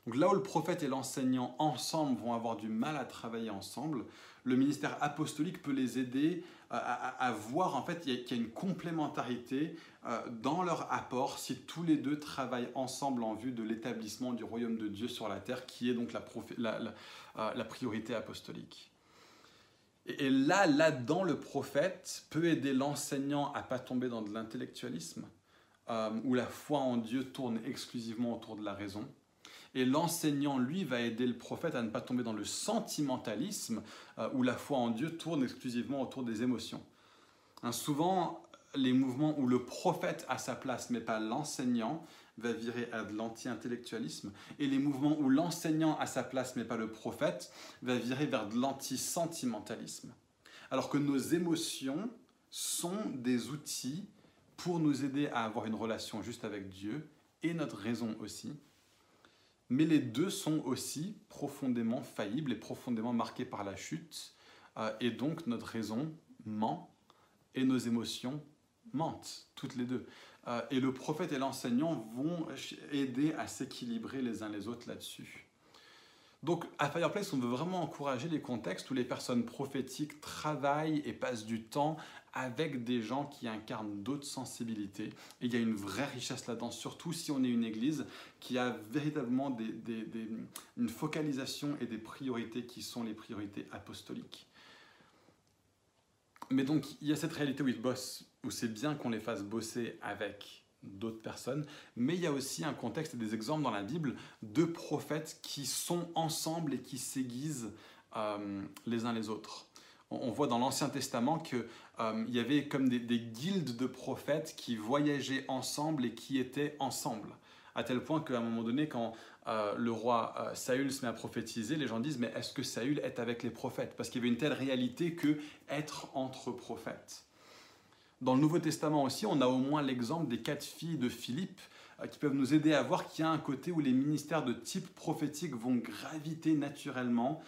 Donc là où le prophète et l'enseignant ensemble vont avoir du mal à travailler ensemble, le ministère apostolique peut les aider à, voir en fait qu'il y, a une complémentarité euh, dans leur apport si tous les deux travaillent ensemble en vue de l'établissement du royaume de Dieu sur la terre, qui est donc la, euh, priorité apostolique. Et, là, là-dedans, le prophète peut aider l'enseignant à pas tomber dans de l'intellectualisme, euh, où la foi en Dieu tourne exclusivement autour de la raison et l'enseignant, lui, va aider le prophète à ne pas tomber dans le sentimentalisme euh, où la foi en Dieu tourne exclusivement autour des émotions. Hein, souvent, les mouvements où le prophète a sa place, mais pas l'enseignant, va virer à de l'anti-intellectualisme. Et les mouvements où l'enseignant a sa place, mais pas le prophète, va virer vers de l'anti-sentimentalisme. Alors que nos émotions sont des outils pour nous aider à avoir une relation juste avec Dieu et notre raison aussi, mais les deux sont aussi profondément faillibles et profondément marqués par la chute, euh, et donc notre raison ment et nos émotions mentent, toutes les deux. Euh, et le prophète et l'enseignant vont aider à s'équilibrer les uns les autres là-dessus. Donc à Fireplace, on veut vraiment encourager les contextes où les personnes prophétiques travaillent et passent du temps avec des gens qui incarnent d'autres sensibilités. Et il y a une vraie richesse là-dedans, surtout si on est une église qui a véritablement une focalisation et des priorités qui sont les priorités apostoliques. Mais donc, il y a cette réalité où ils bossent, où c'est bien qu'on les fasse bosser avec d'autres personnes, mais il y a aussi un contexte et des exemples dans la Bible de prophètes qui sont ensemble et qui s'aiguisent euh, les uns les autres on voit dans l'Ancien Testament qu'il euh, y avait comme des, guildes de prophètes qui voyageaient ensemble et qui étaient ensemble. À tel point qu'à un moment donné, quand euh, le roi euh, Saül se met à prophétiser, les gens disent Mais est-ce que Saül est avec les prophètes? Parce qu'il y avait une telle réalité que être entre prophètes. Dans le Nouveau Testament aussi, on a au moins l'exemple des quatre filles de Philippe qui peuvent nous aider à voir qu'il y a un côté où les ministères de type prophétique vont graviter naturellement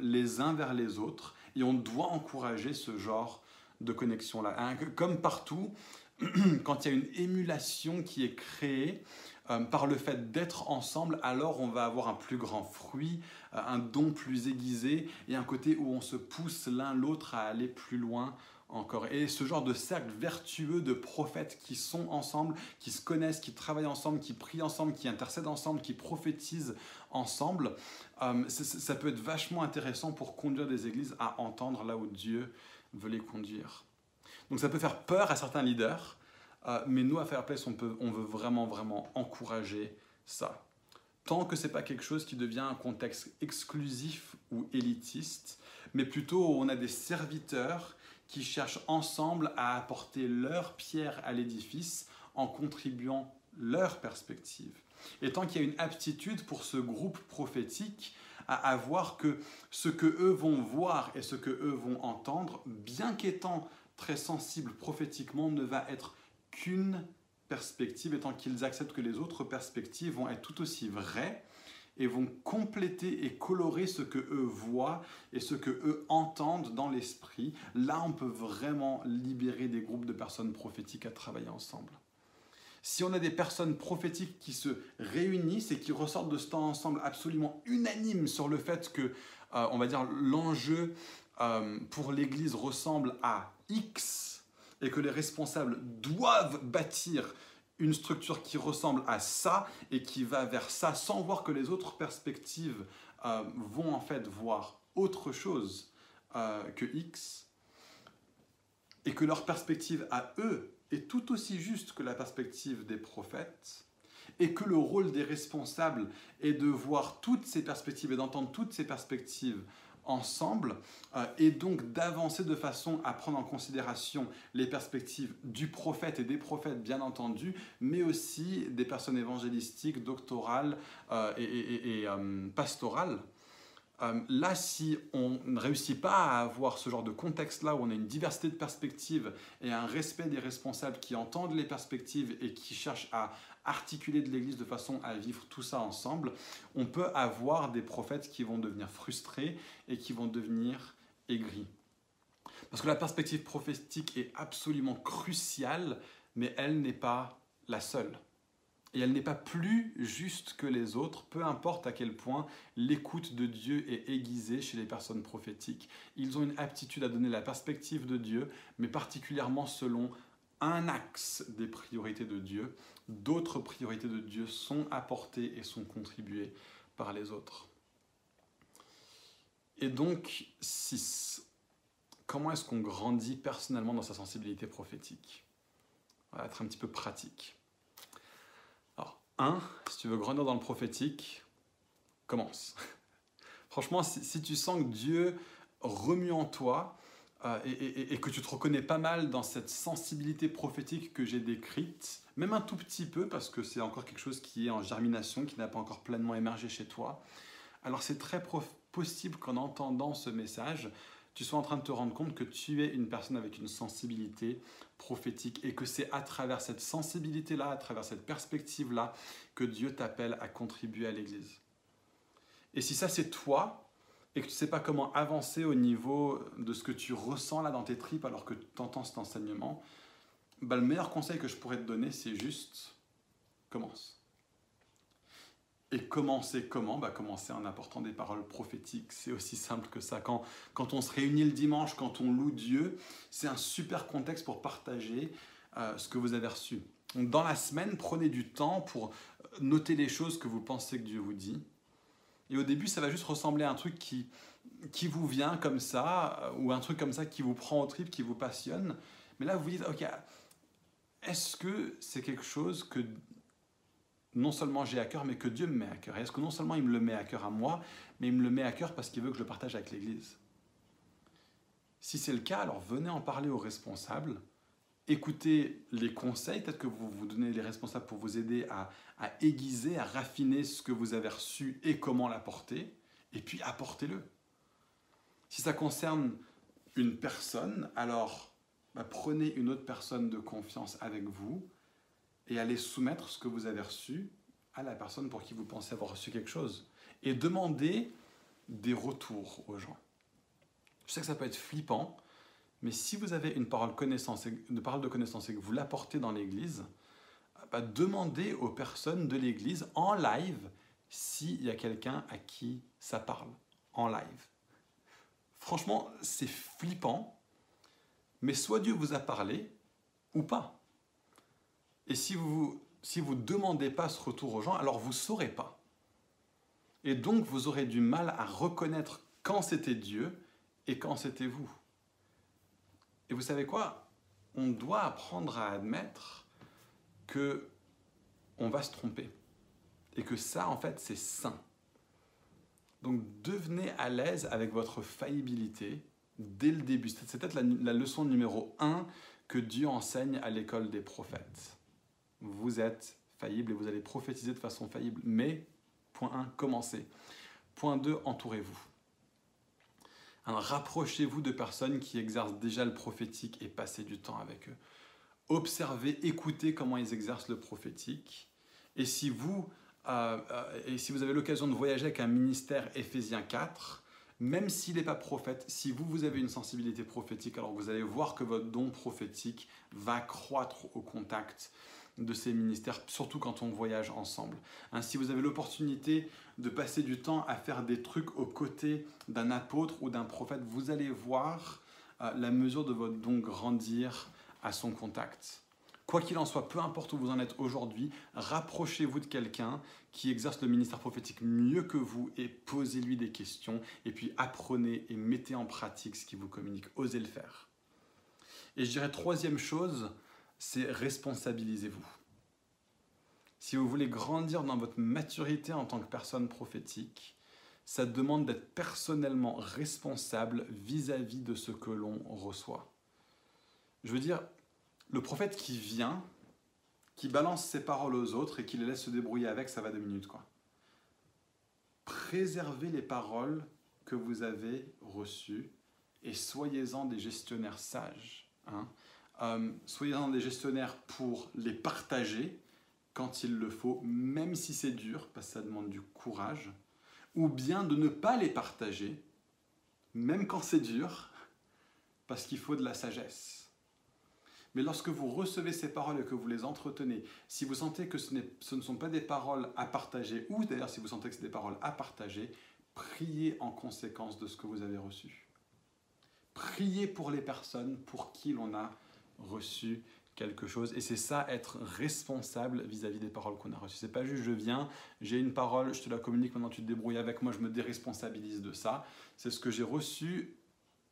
les uns vers les autres et on doit encourager ce genre de connexion-là. Hein, comme partout, quand il y a une émulation qui est créée euh, par le fait d'être ensemble, alors on va avoir un plus grand fruit, euh, un don plus aiguisé et un côté où on se pousse l'un l'autre à aller plus loin encore. Et ce genre de cercle vertueux de prophètes qui sont ensemble, qui se connaissent, qui travaillent ensemble, qui prient ensemble, qui intercèdent ensemble, qui prophétisent ensemble, euh, ça peut être vachement intéressant pour conduire des églises à entendre là où Dieu veut les conduire. Donc ça peut faire peur à certains leaders, euh, mais nous, à Fairplace, on, on veut vraiment, vraiment encourager ça. Tant que ce n'est pas quelque chose qui devient un contexte exclusif ou élitiste, mais plutôt on a des serviteurs qui cherchent ensemble à apporter leur pierre à l'édifice en contribuant leur perspective. Et tant qu'il y a une aptitude pour ce groupe prophétique à avoir que ce que eux vont voir et ce que eux vont entendre, bien qu'étant très sensibles prophétiquement, ne va être qu'une perspective, et tant qu'ils acceptent que les autres perspectives vont être tout aussi vraies, et vont compléter et colorer ce que eux voient et ce que eux entendent dans l'esprit. Là, on peut vraiment libérer des groupes de personnes prophétiques à travailler ensemble. Si on a des personnes prophétiques qui se réunissent et qui ressortent de ce temps ensemble absolument unanimes sur le fait que, euh, on va dire, l'enjeu euh, pour l'Église ressemble à X et que les responsables doivent bâtir une structure qui ressemble à ça et qui va vers ça sans voir que les autres perspectives euh, vont en fait voir autre chose que X et que leur perspective à eux est tout aussi juste que la perspective des prophètes et que le rôle des responsables est de voir toutes ces perspectives et d'entendre toutes ces perspectives ensemble euh, et donc d'avancer de façon à prendre en considération les perspectives du prophète et des prophètes bien entendu, mais aussi des personnes évangélistiques, doctorales euh, et, euh, pastorales. Là, si on ne réussit pas à avoir ce genre de contexte-là où on a une diversité de perspectives et un respect des responsables qui entendent les perspectives et qui cherchent à articuler de l'Église de façon à vivre tout ça ensemble, on peut avoir des prophètes qui vont devenir frustrés et qui vont devenir aigris. Parce que la perspective prophétique est absolument cruciale, mais elle n'est pas la seule. Et elle n'est pas plus juste que les autres, peu importe à quel point l'écoute de Dieu est aiguisée chez les personnes prophétiques. Ils ont une aptitude à donner la perspective de Dieu, mais particulièrement selon un axe des priorités de Dieu. D'autres priorités de Dieu sont apportées et sont contribuées par les autres. Et donc, 6. Comment est-ce qu'on grandit personnellement dans sa sensibilité prophétique? On va être un petit peu pratique. Si tu veux grandir dans le prophétique, commence. Franchement, si, tu sens que Dieu remue en toi euh, et, que tu te reconnais pas mal dans cette sensibilité prophétique que j'ai décrite, même un tout petit peu, parce que c'est encore quelque chose qui est en germination, qui n'a pas encore pleinement émergé chez toi, alors c'est très possible qu'en entendant ce message, tu sois en train de te rendre compte que tu es une personne avec une sensibilité prophétique et que c'est à travers cette sensibilité-là, à travers cette perspective-là, que Dieu t'appelle à contribuer à l'Église. Et si ça c'est toi, et que tu ne sais pas comment avancer au niveau de ce que tu ressens là dans tes tripes alors que tu entends cet enseignement, bah, le meilleur conseil que je pourrais te donner, c'est juste commence. Et commencer comment bah Commencer en apportant des paroles prophétiques. C'est aussi simple que ça. Quand, quand on se réunit le dimanche, quand on loue Dieu, c'est un super contexte pour partager euh, ce que vous avez reçu. Donc, dans la semaine, prenez du temps pour noter les choses que vous pensez que Dieu vous dit. Et au début, ça va juste ressembler à un truc qui, qui vous vient comme ça, euh, ou un truc comme ça qui vous prend au trip, qui vous passionne. Mais là, vous vous dites, ok, est-ce que c'est quelque chose que non seulement j'ai à cœur, mais que Dieu me met à cœur. est-ce que non seulement il me le met à cœur à moi, mais il me le met à cœur parce qu'il veut que je le partage avec l'Église? Si c'est le cas, alors venez en parler aux responsables, écoutez les conseils, peut-être que vous vous donnez les responsables pour vous aider à, aiguiser, à raffiner ce que vous avez reçu et comment l'apporter, et puis apportez-le. Si ça concerne une personne, alors bah, prenez une autre personne de confiance avec vous, et allez soumettre ce que vous avez reçu à la personne pour qui vous pensez avoir reçu quelque chose. Et demandez des retours aux gens. Je sais que ça peut être flippant, mais si vous avez une parole, connaissance, une parole de connaissance et que vous l'apportez dans l'Église, bah demandez aux personnes de l'Église en live s'il y a quelqu'un à qui ça parle, en live. Franchement, c'est flippant, mais soit Dieu vous a parlé ou pas. Et si vous si vous demandez pas ce retour aux gens, alors vous saurez pas. Et donc vous aurez du mal à reconnaître quand c'était Dieu et quand c'était vous. Et vous savez quoi? On doit apprendre à admettre que on va se tromper et que ça en fait c'est sain. Donc devenez à l'aise avec votre faillibilité dès le début. C'est peut-être la, la leçon numéro 1 que Dieu enseigne à l'école des prophètes vous êtes faillible et vous allez prophétiser de façon faillible. Mais, point 1, commencez. Point 2, entourez-vous. rapprochez-vous de personnes qui exercent déjà le prophétique et passez du temps avec eux. Observez, écoutez comment ils exercent le prophétique. Et si vous, euh, euh, et si vous avez l'occasion de voyager avec un ministère Éphésiens 4, même s'il n'est pas prophète, si vous, vous avez une sensibilité prophétique, alors vous allez voir que votre don prophétique va croître au contact de ces ministères, surtout quand on voyage ensemble. Ainsi, vous avez l'opportunité de passer du temps à faire des trucs aux côtés d'un apôtre ou d'un prophète. Vous allez voir euh, la mesure de votre don grandir à son contact. Quoi qu'il en soit, peu importe où vous en êtes aujourd'hui, rapprochez-vous de quelqu'un qui exerce le ministère prophétique mieux que vous et posez-lui des questions et puis apprenez et mettez en pratique ce qu'il vous communique. Osez le faire. Et je dirais troisième chose, c'est responsabilisez-vous. Si vous voulez grandir dans votre maturité en tant que personne prophétique, ça demande d'être personnellement responsable vis-à-vis de ce que l'on reçoit. Je veux dire, le prophète qui vient, qui balance ses paroles aux autres et qui les laisse se débrouiller avec, ça va deux minutes quoi. Préservez les paroles que vous avez reçues et soyez-en des gestionnaires sages. Hein. Euh, soyez-en des gestionnaires pour les partager quand il le faut, même si c'est dur, parce que ça demande du courage, ou bien de ne pas les partager, même quand c'est dur, parce qu'il faut de la sagesse. Mais lorsque vous recevez ces paroles et que vous les entretenez, si vous sentez que ce, ce ne sont pas des paroles à partager, ou d'ailleurs si vous sentez que c'est des paroles à partager, priez en conséquence de ce que vous avez reçu. Priez pour les personnes pour qui l'on a reçu quelque chose. Et c'est ça, être responsable vis-à-vis des paroles qu'on a reçues. C'est pas juste je viens, j'ai une parole, je te la communique, maintenant tu te débrouilles avec moi, je me déresponsabilise de ça. C'est ce que j'ai reçu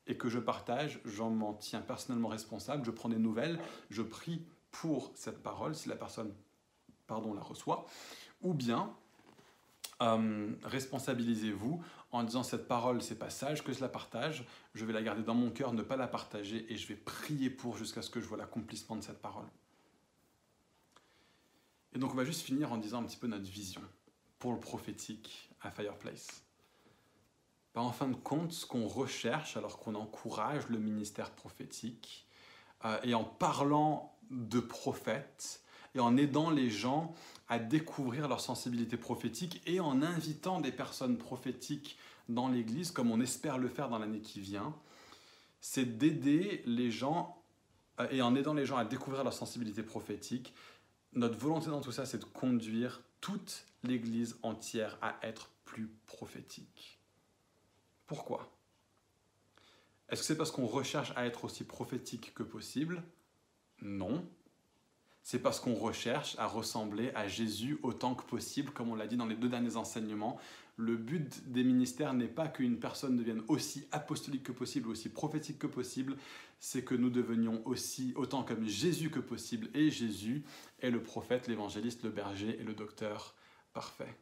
et que je partage, j'en m'en tiens personnellement responsable, je prends des nouvelles, je prie pour cette parole si la personne pardon, la reçoit, ou bien euh, responsabilisez-vous en disant cette parole, c'est pas sage que je la partage, je vais la garder dans mon cœur, ne pas la partager et je vais prier pour jusqu'à ce que je vois l'accomplissement de cette parole. Et donc on va juste finir en disant un petit peu notre vision pour le prophétique à Fireplace. Bah, en fin de compte, ce qu'on recherche alors qu'on encourage le ministère prophétique euh, et en parlant de prophètes et en aidant les gens à découvrir leur sensibilité prophétique et en invitant des personnes prophétiques dans l'Église, comme on espère le faire dans l'année qui vient, c'est d'aider les gens, euh, et en aidant les gens à découvrir leur sensibilité prophétique, notre volonté dans tout ça, c'est de conduire toute l'Église entière à être plus prophétique. Pourquoi? Est-ce que c'est parce qu'on recherche à être aussi prophétique que possible? Non c'est parce qu'on recherche à ressembler à Jésus autant que possible, comme on l'a dit dans les deux derniers enseignements. Le but des ministères n'est pas qu'une personne devienne aussi apostolique que possible, aussi prophétique que possible, c'est que nous devenions aussi autant comme Jésus que possible. Et Jésus est le prophète, l'évangéliste, le berger et le docteur parfait.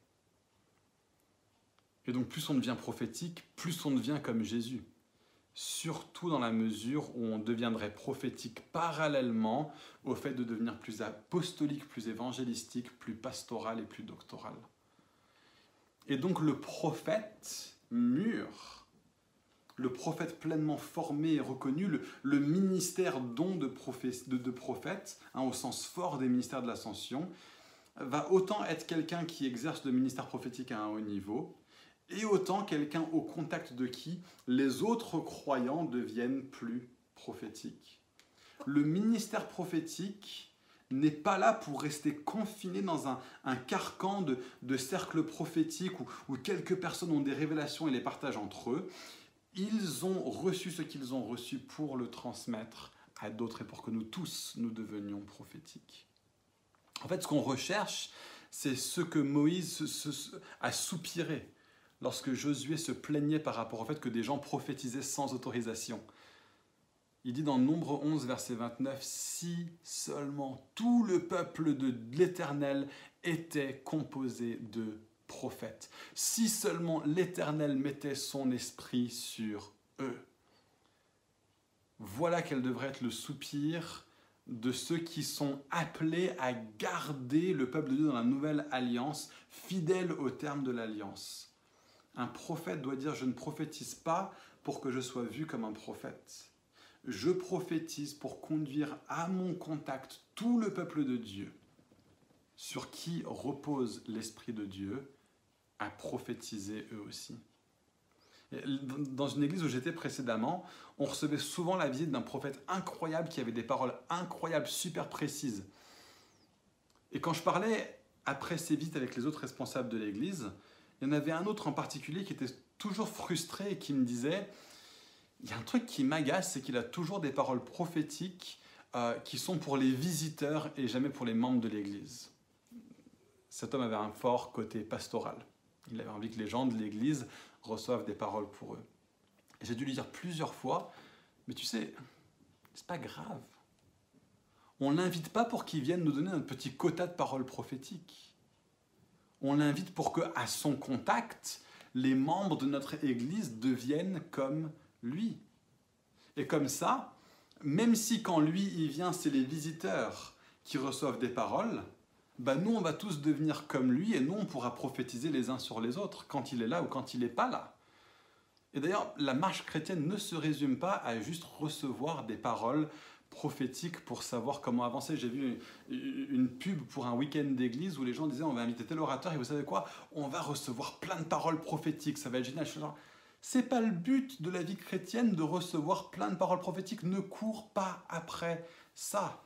Et donc plus on devient prophétique, plus on devient comme Jésus surtout dans la mesure où on deviendrait prophétique parallèlement au fait de devenir plus apostolique, plus évangélistique, plus pastoral et plus doctoral. Et donc le prophète mûr, le prophète pleinement formé et reconnu, le, ministère don de, prophète, hein, au sens fort des ministères de l'ascension, va autant être quelqu'un qui exerce le ministère prophétique à un haut niveau, et autant quelqu'un au contact de qui les autres croyants deviennent plus prophétiques. Le ministère prophétique n'est pas là pour rester confiné dans un, carcan de, de cercles prophétiques où, où quelques personnes ont des révélations et les partagent entre eux. Ils ont reçu ce qu'ils ont reçu pour le transmettre à d'autres et pour que nous tous, nous devenions prophétiques. En fait, ce qu'on recherche, c'est ce que Moïse a soupiré lorsque Josué se plaignait par rapport au fait que des gens prophétisaient sans autorisation. Il dit dans Nombre 11, verset 29, Si seulement tout le peuple de l'Éternel était composé de prophètes, si seulement l'Éternel mettait son esprit sur eux. Voilà quel devrait être le soupir de ceux qui sont appelés à garder le peuple de Dieu dans la nouvelle alliance, fidèles au terme de l'alliance. Un prophète doit dire, je ne prophétise pas pour que je sois vu comme un prophète. Je prophétise pour conduire à mon contact tout le peuple de Dieu, sur qui repose l'Esprit de Dieu, à prophétiser eux aussi. Dans une église où j'étais précédemment, on recevait souvent la visite d'un prophète incroyable qui avait des paroles incroyables, super précises. Et quand je parlais après ces visites avec les autres responsables de l'église, il y en avait un autre en particulier qui était toujours frustré et qui me disait, il y a un truc qui m'agace, c'est qu'il a toujours des paroles prophétiques euh, qui sont pour les visiteurs et jamais pour les membres de l'Église. Cet homme avait un fort côté pastoral. Il avait envie que les gens de l'Église reçoivent des paroles pour eux. J'ai dû lui dire plusieurs fois, mais tu sais, c'est pas grave. On l'invite pas pour qu'il vienne nous donner un petit quota de paroles prophétiques on l'invite pour que, à son contact, les membres de notre Église deviennent comme lui. Et comme ça, même si quand lui il vient, c'est les visiteurs qui reçoivent des paroles, bah nous on va tous devenir comme lui et nous on pourra prophétiser les uns sur les autres quand il est là ou quand il n'est pas là. Et d'ailleurs, la marche chrétienne ne se résume pas à juste recevoir des paroles prophétique pour savoir comment avancer. J'ai vu une pub pour un week-end d'église où les gens disaient on va inviter tel orateur et vous savez quoi On va recevoir plein de paroles prophétiques, ça va être génial. C'est pas le but de la vie chrétienne de recevoir plein de paroles prophétiques. Ne cours pas après ça.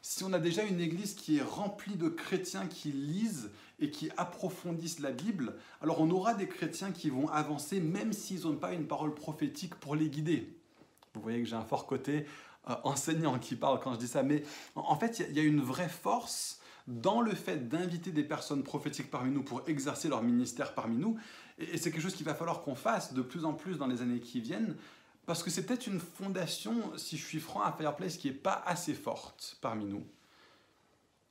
Si on a déjà une église qui est remplie de chrétiens qui lisent et qui approfondissent la Bible, alors on aura des chrétiens qui vont avancer même s'ils n'ont pas une parole prophétique pour les guider. Vous voyez que j'ai un fort côté euh, enseignant qui parle quand je dis ça, mais en fait, il y, a une vraie force dans le fait d'inviter des personnes prophétiques parmi nous pour exercer leur ministère parmi nous. Et, c'est quelque chose qu'il va falloir qu'on fasse de plus en plus dans les années qui viennent, parce que c'est peut-être une fondation, si je suis franc, à Fireplace qui n'est pas assez forte parmi nous.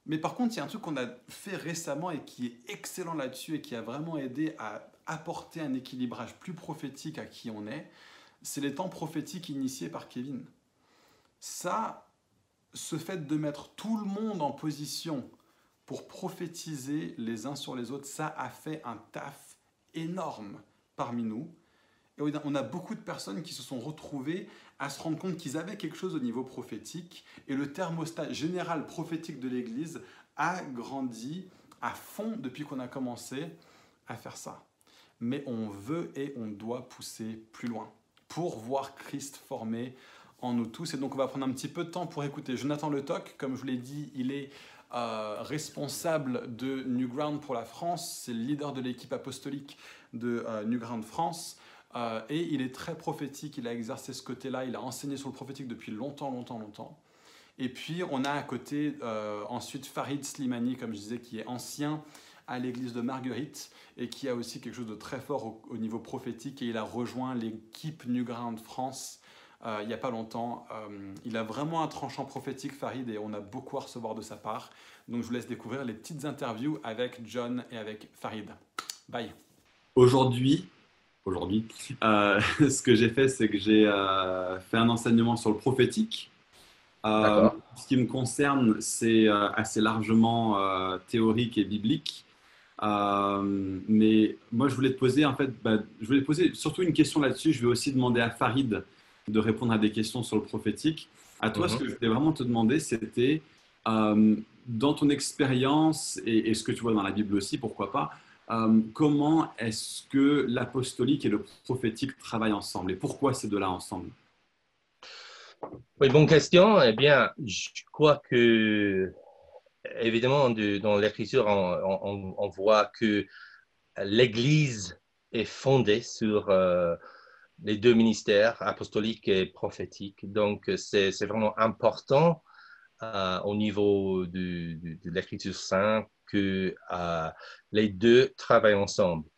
Mais par contre, il y a un truc qu'on a fait récemment et qui est excellent là-dessus et qui a vraiment aidé à apporter un équilibrage plus prophétique à qui on est, c'est les temps prophétiques initiés par Kevin. Ça, ce fait de mettre tout le monde en position pour prophétiser les uns sur les autres, ça a fait un taf énorme parmi nous. Et on a beaucoup de personnes qui se sont retrouvées à se rendre compte qu'ils avaient quelque chose au niveau prophétique et le thermostat général prophétique de l'Église a grandi à fond depuis qu'on a commencé à faire ça. Mais on veut et on doit pousser plus loin pour voir Christ formé en nous tous. Et donc on va prendre un petit peu de temps pour écouter Jonathan Le Toc. Comme je vous l'ai dit, il est euh, responsable de Newground pour la France. C'est le leader de l'équipe apostolique de euh, Newground France. Euh, et il est très prophétique, il a exercé ce côté-là, il a enseigné sur le prophétique depuis longtemps, longtemps, longtemps. Et puis on a à côté ensuite Farid Slimani, comme je disais, qui est ancien à l'église de Marguerite et qui a aussi quelque chose de très fort au, au niveau prophétique et il a rejoint l'équipe Newground France euh, il n'y a pas longtemps. Euh, il a vraiment un tranchant prophétique, Farid, et on a beaucoup à recevoir de sa part. Donc je vous laisse découvrir les petites interviews avec John et avec Farid. Bye. Aujourd'hui, aujourd'hui, euh, ce que j'ai fait, c'est que j'ai fait un enseignement sur le prophétique. ce qui me concerne, c'est assez largement théorique et biblique. mais moi, je voulais te poser, en fait, bah, je voulais te poser surtout une question là-dessus. Je vais aussi demander à Farid de répondre à des questions sur le prophétique. À toi, ce mhm. que je voulais vraiment te demander, c'était euh, dans ton expérience et, ce que tu vois dans la Bible aussi, pourquoi pas, euh, comment est-ce que l'apostolique et le prophétique travaillent ensemble et pourquoi ces deux-là ensemble? Oui, bonne question. Eh bien, je crois que, évidemment, dans l'Écriture, on, voit que l'Église est fondée sur euh, les deux ministères, apostolique et prophétique. Donc, c'est vraiment important euh, au niveau de l'Écriture sainte que euh, les deux travaillent ensemble.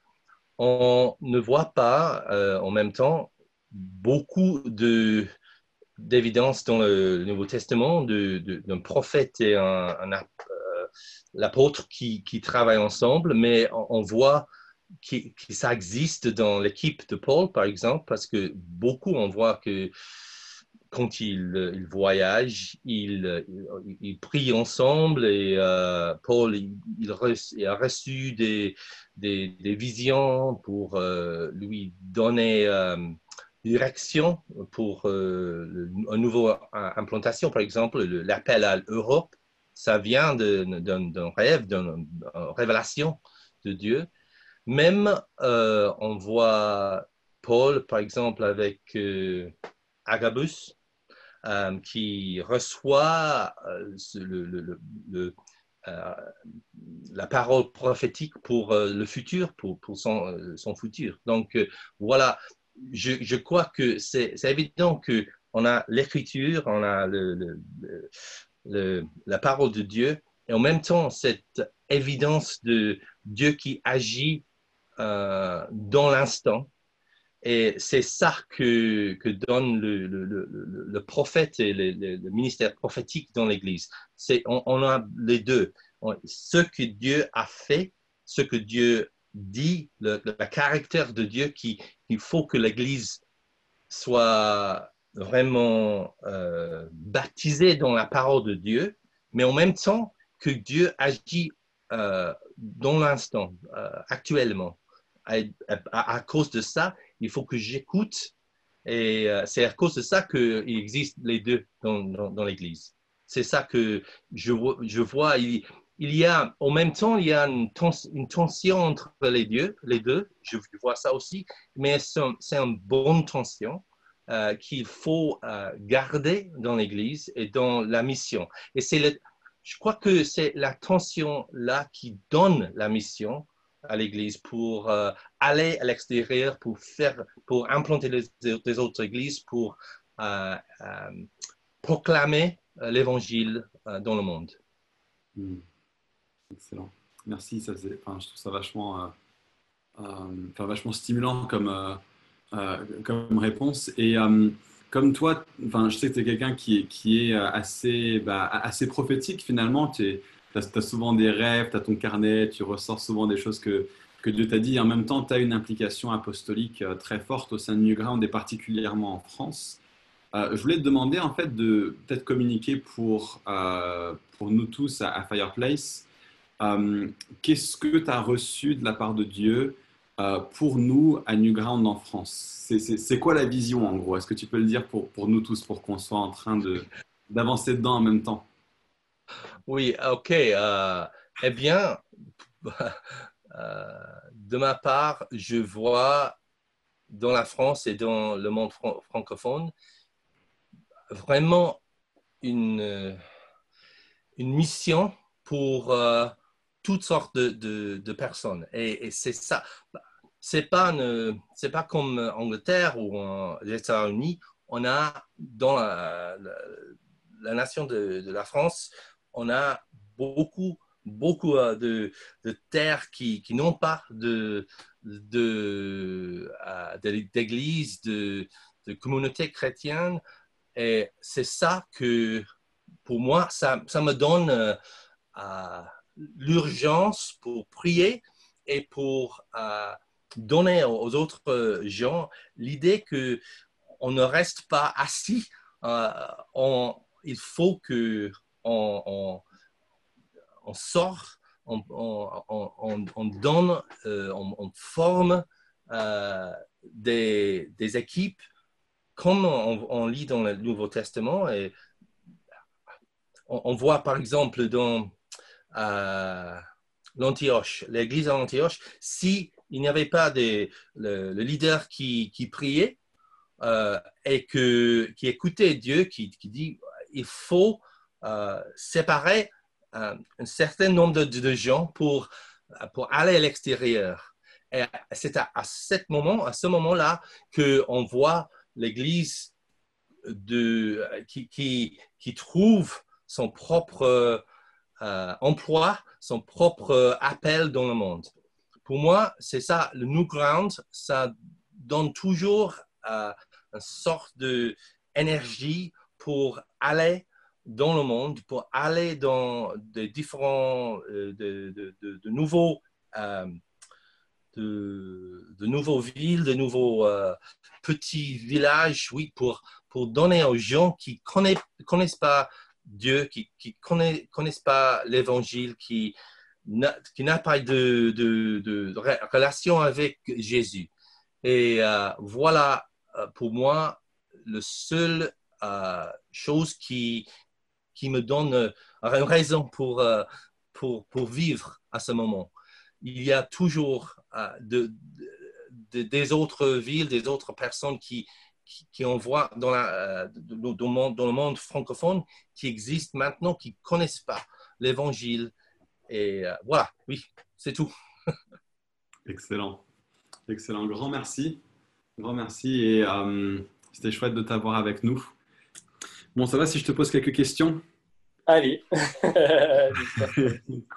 On ne voit pas euh, en même temps beaucoup d'évidence dans le, Nouveau Testament d'un prophète et un, l'apôtre qui, qui, travaillent ensemble, mais on voit qui, ça existe dans l'équipe de Paul, par exemple, parce que beaucoup, on voit que quand ils il voyagent, ils, ils, prient ensemble et euh, Paul il, a reçu des, des, visions pour euh, lui donner euh, direction pour une nouvelle implantation, par exemple, l'appel à l'Europe. Ça vient d'un rêve, d'une révélation de Dieu. Même, euh, on voit Paul, par exemple, avec euh, Agabus, euh, qui reçoit la parole prophétique pour le futur, pour, son, futur. Donc, voilà, je, crois que c'est évident qu'on a l'écriture, on a la parole de Dieu, et en même temps, cette évidence de Dieu qui agit euh, dans l'instant. Et c'est ça que, donne le, prophète et le, ministère prophétique dans l'Église. C'est, on, a les deux. Ce que Dieu a fait, ce que Dieu dit, le, caractère de Dieu qui il faut que l'Église soit vraiment euh, baptisée dans la parole de Dieu, mais en même temps que Dieu agit euh, dans l'instant, actuellement à, cause de ça, il faut que j'écoute. Et euh, c'est à cause de ça qu'il existe les deux dans, l'Église. C'est ça que je, vois. Il, y a, en même temps, il y a une, tension entre les deux, je vois ça aussi, mais c'est une bonne tension euh, qu'il faut euh, garder dans l'Église et dans la mission. Et c'est je crois que c'est la tension là qui donne la mission à l'Église pour euh, aller à l'extérieur, pour faire, pour implanter les, autres églises, pour proclamer l'Évangile dans le monde. Hmm. Excellent. Merci. Je trouve ça vachement, euh, euh, vachement stimulant comme, euh, réponse. Et comme toi, je sais que tu es quelqu'un qui, est assez, bah, assez prophétique finalement. As, souvent des rêves, tu as ton carnet, tu ressors souvent des choses que, que Dieu t'a dit. En même temps, tu as une implication apostolique très forte au sein de Newground et particulièrement en France. je voulais te demander en fait de peut-être communiquer pour, pour nous tous à Fireplace euh, qu'est-ce que tu as reçu de la part de Dieu euh, pour nous à Newground en France? C'est quoi la vision en gros? Est-ce que tu peux le dire pour, pour nous tous, pour qu'on soit en train d'avancer dedans en même temps? Oui, ok. Euh, eh bien, de ma part, je vois dans la France et dans le monde francophone vraiment une, une mission pour toutes sortes de, personnes. Et, c'est ça. C'est pas, pas comme Angleterre ou les États-Unis. On a dans la, nation de, la France, on a beaucoup, beaucoup euh, de, terres qui, n'ont pas de, euh, d'église, de, communauté chrétienne. Et c'est ça que, pour moi, ça, ça me donne euh, l'urgence pour prier et pour donner aux autres gens l'idée que on ne reste pas assis. Euh, il faut que on, sort, on, on donne, euh, on, forme des, des, équipes comme on, lit dans le Nouveau Testament. Et on, voit par exemple dans à l'Antioche, l'église à l'Antioche, s'il n'y avait pas le, leader qui, priait euh, et qui écoutait Dieu, qui, dit il faut euh, séparer euh, un certain nombre de, gens pour, pour aller à l'extérieur. Et c'est à, moment, à ce moment-là qu'on voit l'Église de, qui, qui, trouve son propre euh, emploie son propre euh, appel dans le monde. Pour moi, c'est ça, le New Ground, ça donne toujours euh, une sorte d'énergie pour aller dans le monde, pour aller dans des différents, de, de, de, nouveaux, de, nouveaux villes, de nouveaux petits villages, oui, pour, pour donner aux gens qui ne connaissent pas Dieu, qui ne connaissent pas l'Évangile, qui n'a pas de, de, relation avec Jésus. Et euh, voilà, euh, pour moi, le seul euh, chose qui, qui me donne une raison pour, pour, pour, vivre à ce moment. Il y a toujours de, des autres villes, des autres personnes qui, qui, on voit dans, la, euh, dans, le monde, francophone qui existent maintenant, qui ne connaissent pas l'évangile. Et euh, voilà, oui, c'est tout. Excellent. Excellent. Grand merci. Grand merci. Et euh, c'était chouette de t'avoir avec nous. Bon, ça va si je te pose quelques questions? Allez.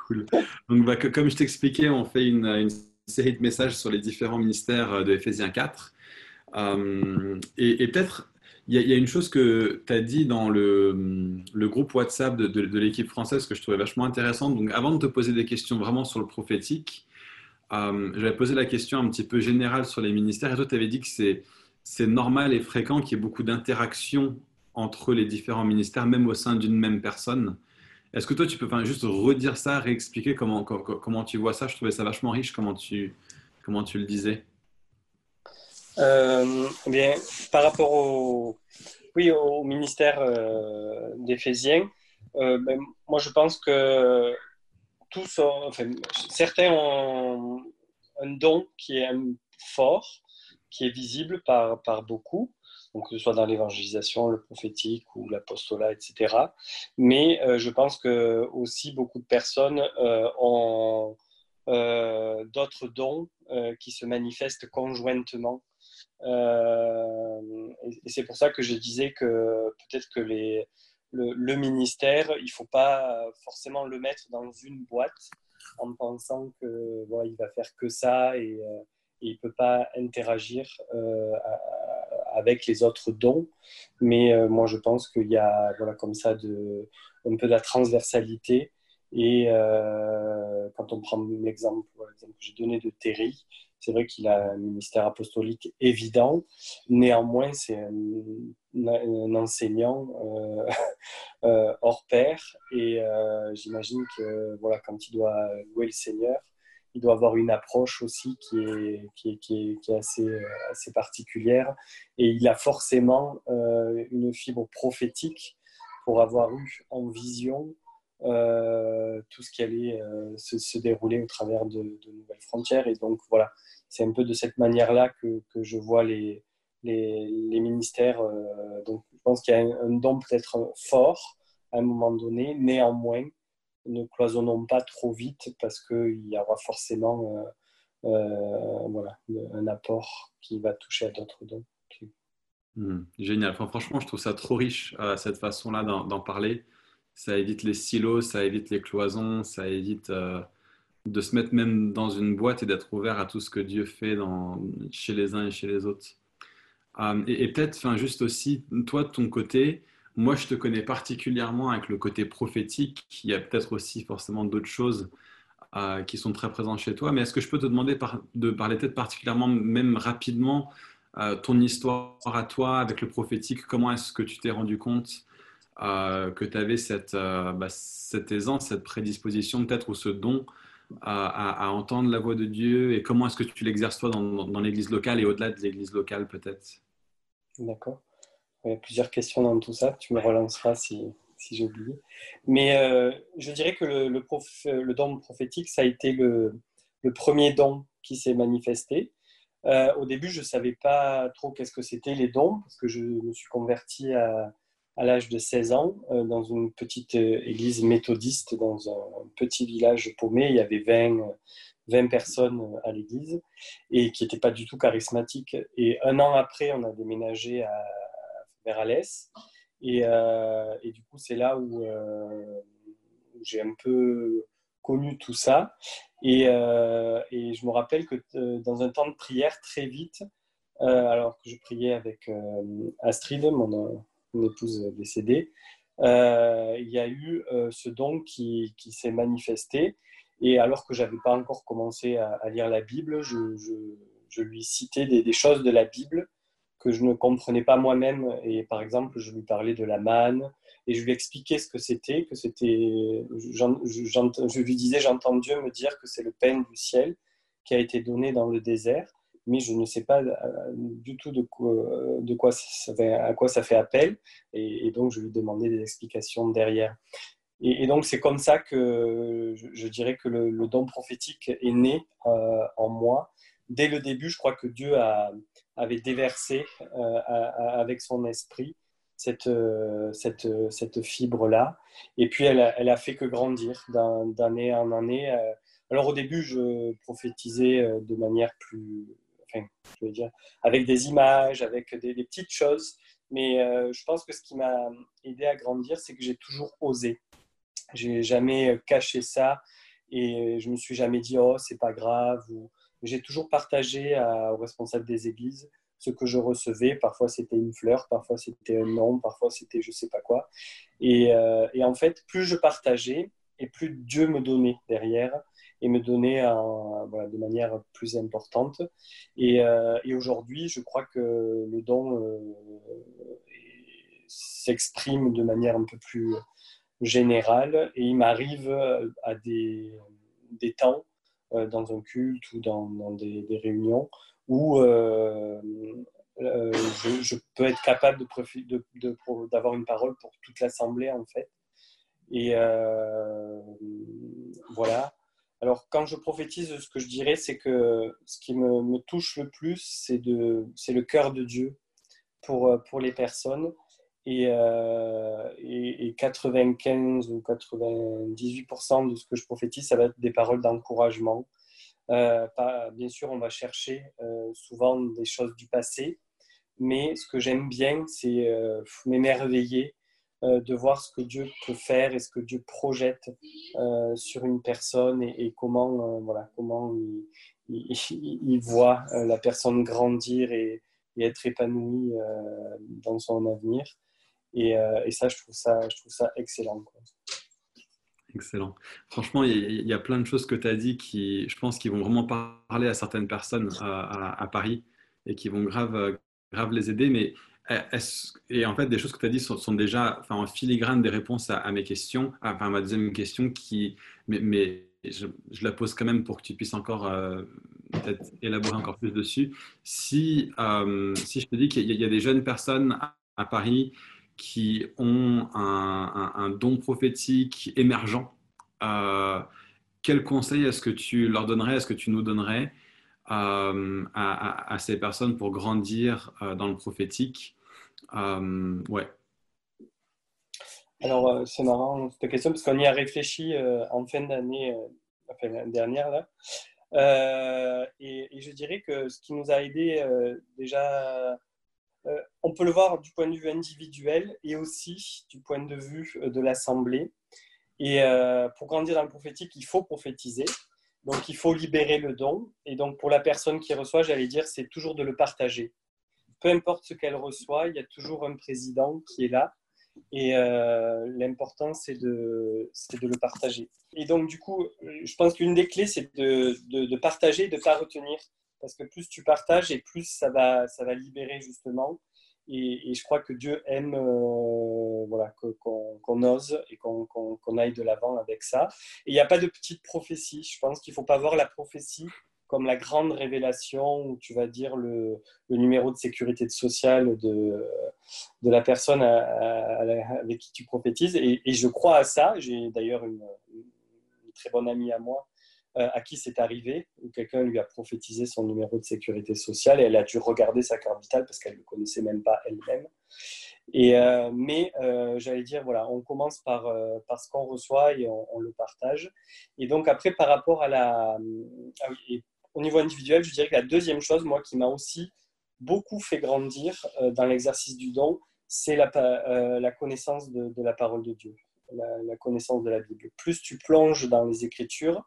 cool. Donc, bah, comme je t'expliquais, on fait une, une, série de messages sur les différents ministères de Ephésiens 4. Euh, et, peut-être, il y, a une chose que tu as dit dans le, le groupe WhatsApp de, de, l'équipe française que je trouvais vachement intéressante. Donc, avant de te poser des questions vraiment sur le prophétique, euh, j'avais posé la question un petit peu générale sur les ministères. Et toi, tu avais dit que c'est normal et fréquent qu'il y ait beaucoup d'interactions entre les différents ministères, même au sein d'une même personne. Est-ce que toi, tu peux juste redire ça, réexpliquer comment, comment, tu vois ça? Je trouvais ça vachement riche, comment tu, comment tu le disais. Euh, bien, par rapport au, oui, au ministère euh, d'Éphésiens, euh, ben, moi je pense que tous, enfin, certains ont un don qui est fort, qui est visible par, par beaucoup, donc que ce soit dans l'évangélisation, le prophétique ou l'apostolat, etc. Mais euh, je pense que aussi beaucoup de personnes euh, ont euh, d'autres dons qui se manifestent conjointement. et c'est pour ça que je disais que peut-être que le, ministère, il ne faut pas forcément le mettre dans une boîte en pensant que voilà, il va faire que ça et, il ne peut pas interagir avec les autres dons. Mais euh, moi, je pense qu'il y a voilà, comme ça de, un peu de la transversalité. Et euh, quand on prend l'exemple que j'ai donné de Terry, c'est vrai qu'il a un ministère apostolique évident. Néanmoins, c'est un, enseignant euh, hors pair. Et j'imagine que voilà, quand il doit louer le Seigneur, il doit avoir une approche aussi qui est, qui est, qui est, assez, assez, particulière. Et il a forcément euh, une fibre prophétique pour avoir eu en vision euh, tout ce qui allait euh, se, dérouler au travers de, nouvelles frontières. Et donc voilà, c'est un peu de cette manière-là que, que, je vois les, les, les ministères. donc je pense qu'il y a un don peut-être fort à un moment donné, néanmoins ne cloisonnons pas trop vite parce qu'il y aura forcément euh, euh, voilà, un apport qui va toucher à d'autres dons. Hmm, génial. franchement, je trouve ça trop riche, euh, cette façon-là d'en parler. Ça évite les silos, ça évite les cloisons, ça évite de se mettre même dans une boîte et d'être ouvert à tout ce que Dieu fait dans, chez les uns et chez les autres. et, et peut-être, juste aussi, toi de ton côté, moi, je te connais particulièrement avec le côté prophétique. Il y a peut-être aussi forcément d'autres choses euh, qui sont très présentes chez toi. Mais est-ce que je peux te demander de parler peut-être particulièrement, même rapidement, euh, ton histoire à toi avec le prophétique? Comment est-ce que tu t'es rendu compte euh, que tu avais cette, bah, cette aisance, cette prédisposition peut-être ou ce don à, entendre la voix de Dieu? Et comment est-ce que tu l'exerces toi dans l'église locale et au-delà de l'église locale peut-être? D'accord. Il y a plusieurs questions dans tout ça. Tu me relanceras si, si j'ai oublié. Mais euh, je dirais que le, don prophétique, ça a été le, premier don qui s'est manifesté. Euh, au début, je ne savais pas trop qu'est-ce que c'était les dons, parce que je me suis converti à, à l'âge de 16 ans euh, dans une petite église méthodiste dans un petit village paumé. Il y avait 20, 20 personnes à l'église et qui n'étaient pas du tout charismatiques. Et un an après, on a déménagé à vers Alès. Et, euh, et, du coup, c'est là où, euh, j'ai un peu connu tout ça. Et, euh, je me rappelle que dans un temps de prière, très vite, alors que je priais avec Astrid, mon, épouse décédée, il y a eu ce don qui, s'est manifesté. Et alors que j'avais pas encore commencé à, lire la Bible, je, lui citais des, choses de la Bible que je ne comprenais pas moi-même. Et par exemple, je lui parlais de la manne et je lui expliquais ce que c'était, que c'était, je lui disais, j'entends Dieu me dire que c'est le pain du ciel qui a été donné dans le désert, mais je ne sais pas euh, du tout de quoi, de quoi à quoi ça fait appel. Et, donc, je lui demandais des explications derrière. Et, donc, c'est comme ça que je, dirais que le, don prophétique est né euh, en moi. Dès le début, je crois que Dieu avait déversé euh, avec son esprit cette, euh, cette, fibre-là. Et puis, elle elle a, fait que grandir d'année en année. Euh. Alors, au début, je prophétisais de manière plus, enfin, je veux dire, avec des images, avec des, petites choses. Mais je pense que ce qui m'a aidé à grandir, c'est que j'ai toujours osé. J'ai jamais caché ça et je me suis jamais dit oh c'est pas grave ou j'ai toujours partagé aux responsables des églises ce que je recevais. Parfois, c'était une fleur, parfois, c'était un nom, parfois, c'était je sais pas quoi. Et, euh, et, en fait, plus je partageais, et plus Dieu me donnait derrière, et me donnait de manière plus importante. Et, euh, et aujourd'hui, je crois que le don euh, s'exprime de manière un peu plus générale, et il m'arrive à des, des temps euh, dans un culte ou dans, des, réunions où euh, euh, je, peux être capable d'avoir une parole pour toute l'assemblée en fait. Et, voilà. Alors, quand je prophétise, ce que je dirais, c'est que ce qui me, touche le plus, c'est le cœur de Dieu pour les personnes. Et, euh, et, et, 95 ou 98% de ce que je prophétise, ça va être des paroles d'encouragement. Euh, bien sûr, on va chercher euh, souvent des choses du passé, mais ce que j'aime bien, c'est euh, m'émerveiller euh, de voir ce que Dieu peut faire et ce que Dieu projette euh, sur une personne et, comment, euh, voilà, comment il, il, voit la personne grandir et, être épanouie dans son avenir. Et, ça, je trouve ça, je trouve ça excellent. Excellent. Franchement, il y, a plein de choses que tu as dit qui, je pense, qui vont vraiment parler à certaines personnes à, Paris et qui vont grave, grave les aider. Mais et en fait, des choses que tu as dit sont, déjà en filigrane des réponses à, mes questions, enfin, à ma deuxième question, qui, mais, je, la pose quand même pour que tu puisses encore euh, élaborer encore plus dessus. Si, euh, si je te dis qu'il y, a des jeunes personnes à, Paris qui ont un, don prophétique émergent, euh, quel conseil est-ce que tu leur donnerais, est-ce que tu nous donnerais euh, à, ces personnes pour grandir euh, dans le prophétique? Euh, Ouais. Alors, c'est marrant cette question parce qu'on y a réfléchi en fin d'année, enfin, dernière, là. Et, et, je dirais que ce qui nous a aidé déjà, on peut le voir du point de vue individuel et aussi du point de vue de l'Assemblée. Et pour grandir dans le prophétique, il faut prophétiser. Donc, il faut libérer le don. Et donc, pour la personne qui reçoit, j'allais dire, c'est toujours de le partager. Peu importe ce qu'elle reçoit, il y a toujours un président qui est là. Et euh, l'important, c'est de, de le partager. Et donc, du coup, je pense qu'une des clés, c'est de, de, de, partager de ne pas retenir. Parce que plus tu partages et plus ça va, ça va libérer justement. Et, je crois que Dieu aime euh, voilà, qu'on ose et qu'on aille de l'avant avec ça. Et il n'y a pas de petite prophétie. Je pense qu'il ne faut pas voir la prophétie comme la grande révélation où tu vas dire le, numéro de sécurité sociale de, de la personne avec qui tu prophétises. Et, je crois à ça. J'ai d'ailleurs une, très bonne amie à moi à qui c'est arrivé, où quelqu'un lui a prophétisé son numéro de sécurité sociale et elle a dû regarder sa carte vitale parce qu'elle ne le connaissait même pas elle-même. Euh, mais euh, j'allais dire, voilà, on commence par, par ce qu'on reçoit et on, le partage. Et donc après, par rapport à la... Ah au niveau individuel, je dirais que la deuxième chose, moi, qui m'a aussi beaucoup fait grandir dans l'exercice du don, c'est la, la connaissance de, la parole de Dieu. La, connaissance de la Bible. Plus tu plonges dans les Écritures,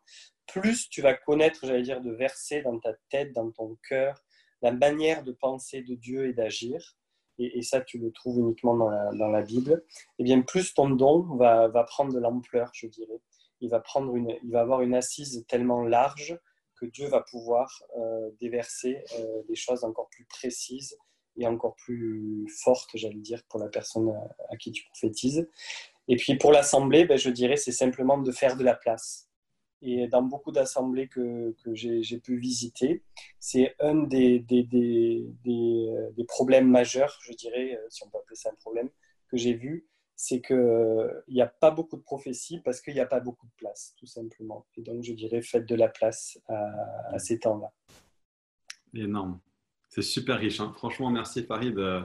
plus tu vas connaître, j'allais dire, de versets dans ta tête, dans ton cœur, la manière de penser de Dieu et d'agir, et, ça tu le trouves uniquement dans la, Bible, et eh bien plus ton don va, prendre de l'ampleur, je dirais. Il va, prendre une, il va avoir une assise tellement large que Dieu va pouvoir euh, déverser euh, des choses encore plus précises et encore plus fortes, j'allais dire, pour la personne à, qui tu prophétises. Et puis pour l'assemblée, ben, je dirais, c'est simplement de faire de la place et dans beaucoup d'assemblées que, que j'ai pu visiter, c'est un des, des, des, des, problèmes majeurs, je dirais, euh, si on peut appeler ça un problème, que j'ai vu, c'est qu'il n'y a pas beaucoup de prophéties parce qu'il n'y a pas beaucoup de place, tout simplement. Et donc, je dirais, faites de la place à, ces temps-là. Énorme. C'est super riche. Hein. Franchement, merci Farid. Euh,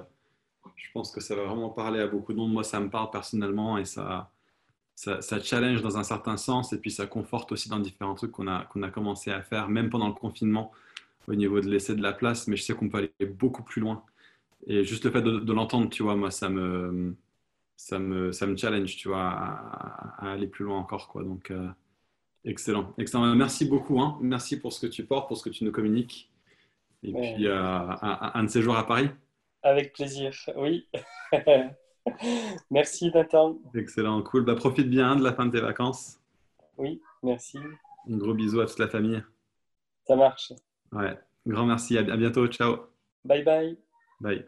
je pense que ça va vraiment parler à beaucoup de monde. Moi, ça me parle personnellement et ça, ça, challenge dans un certain sens et puis ça conforte aussi dans différents trucs qu'on a, qu'on a commencé à faire, même pendant le confinement, au niveau de laisser de la place. Mais je sais qu'on peut aller beaucoup plus loin. Et juste le fait de, l'entendre, tu vois, moi, ça me, ça me, ça me challenge, tu vois, à, aller plus loin encore. Quoi. Donc, euh, excellent. excellent. Merci beaucoup. Hein. Merci pour ce que tu portes, pour ce que tu nous communiques. Et puis, euh, un de ces jours à Paris. Avec plaisir, oui. merci Nathan. Excellent, cool. Bah, profite bien de la fin de tes vacances. Oui, merci. Un gros bisou à toute la famille. Ça marche. Ouais, grand merci. À bientôt. Ciao. Bye bye. Bye.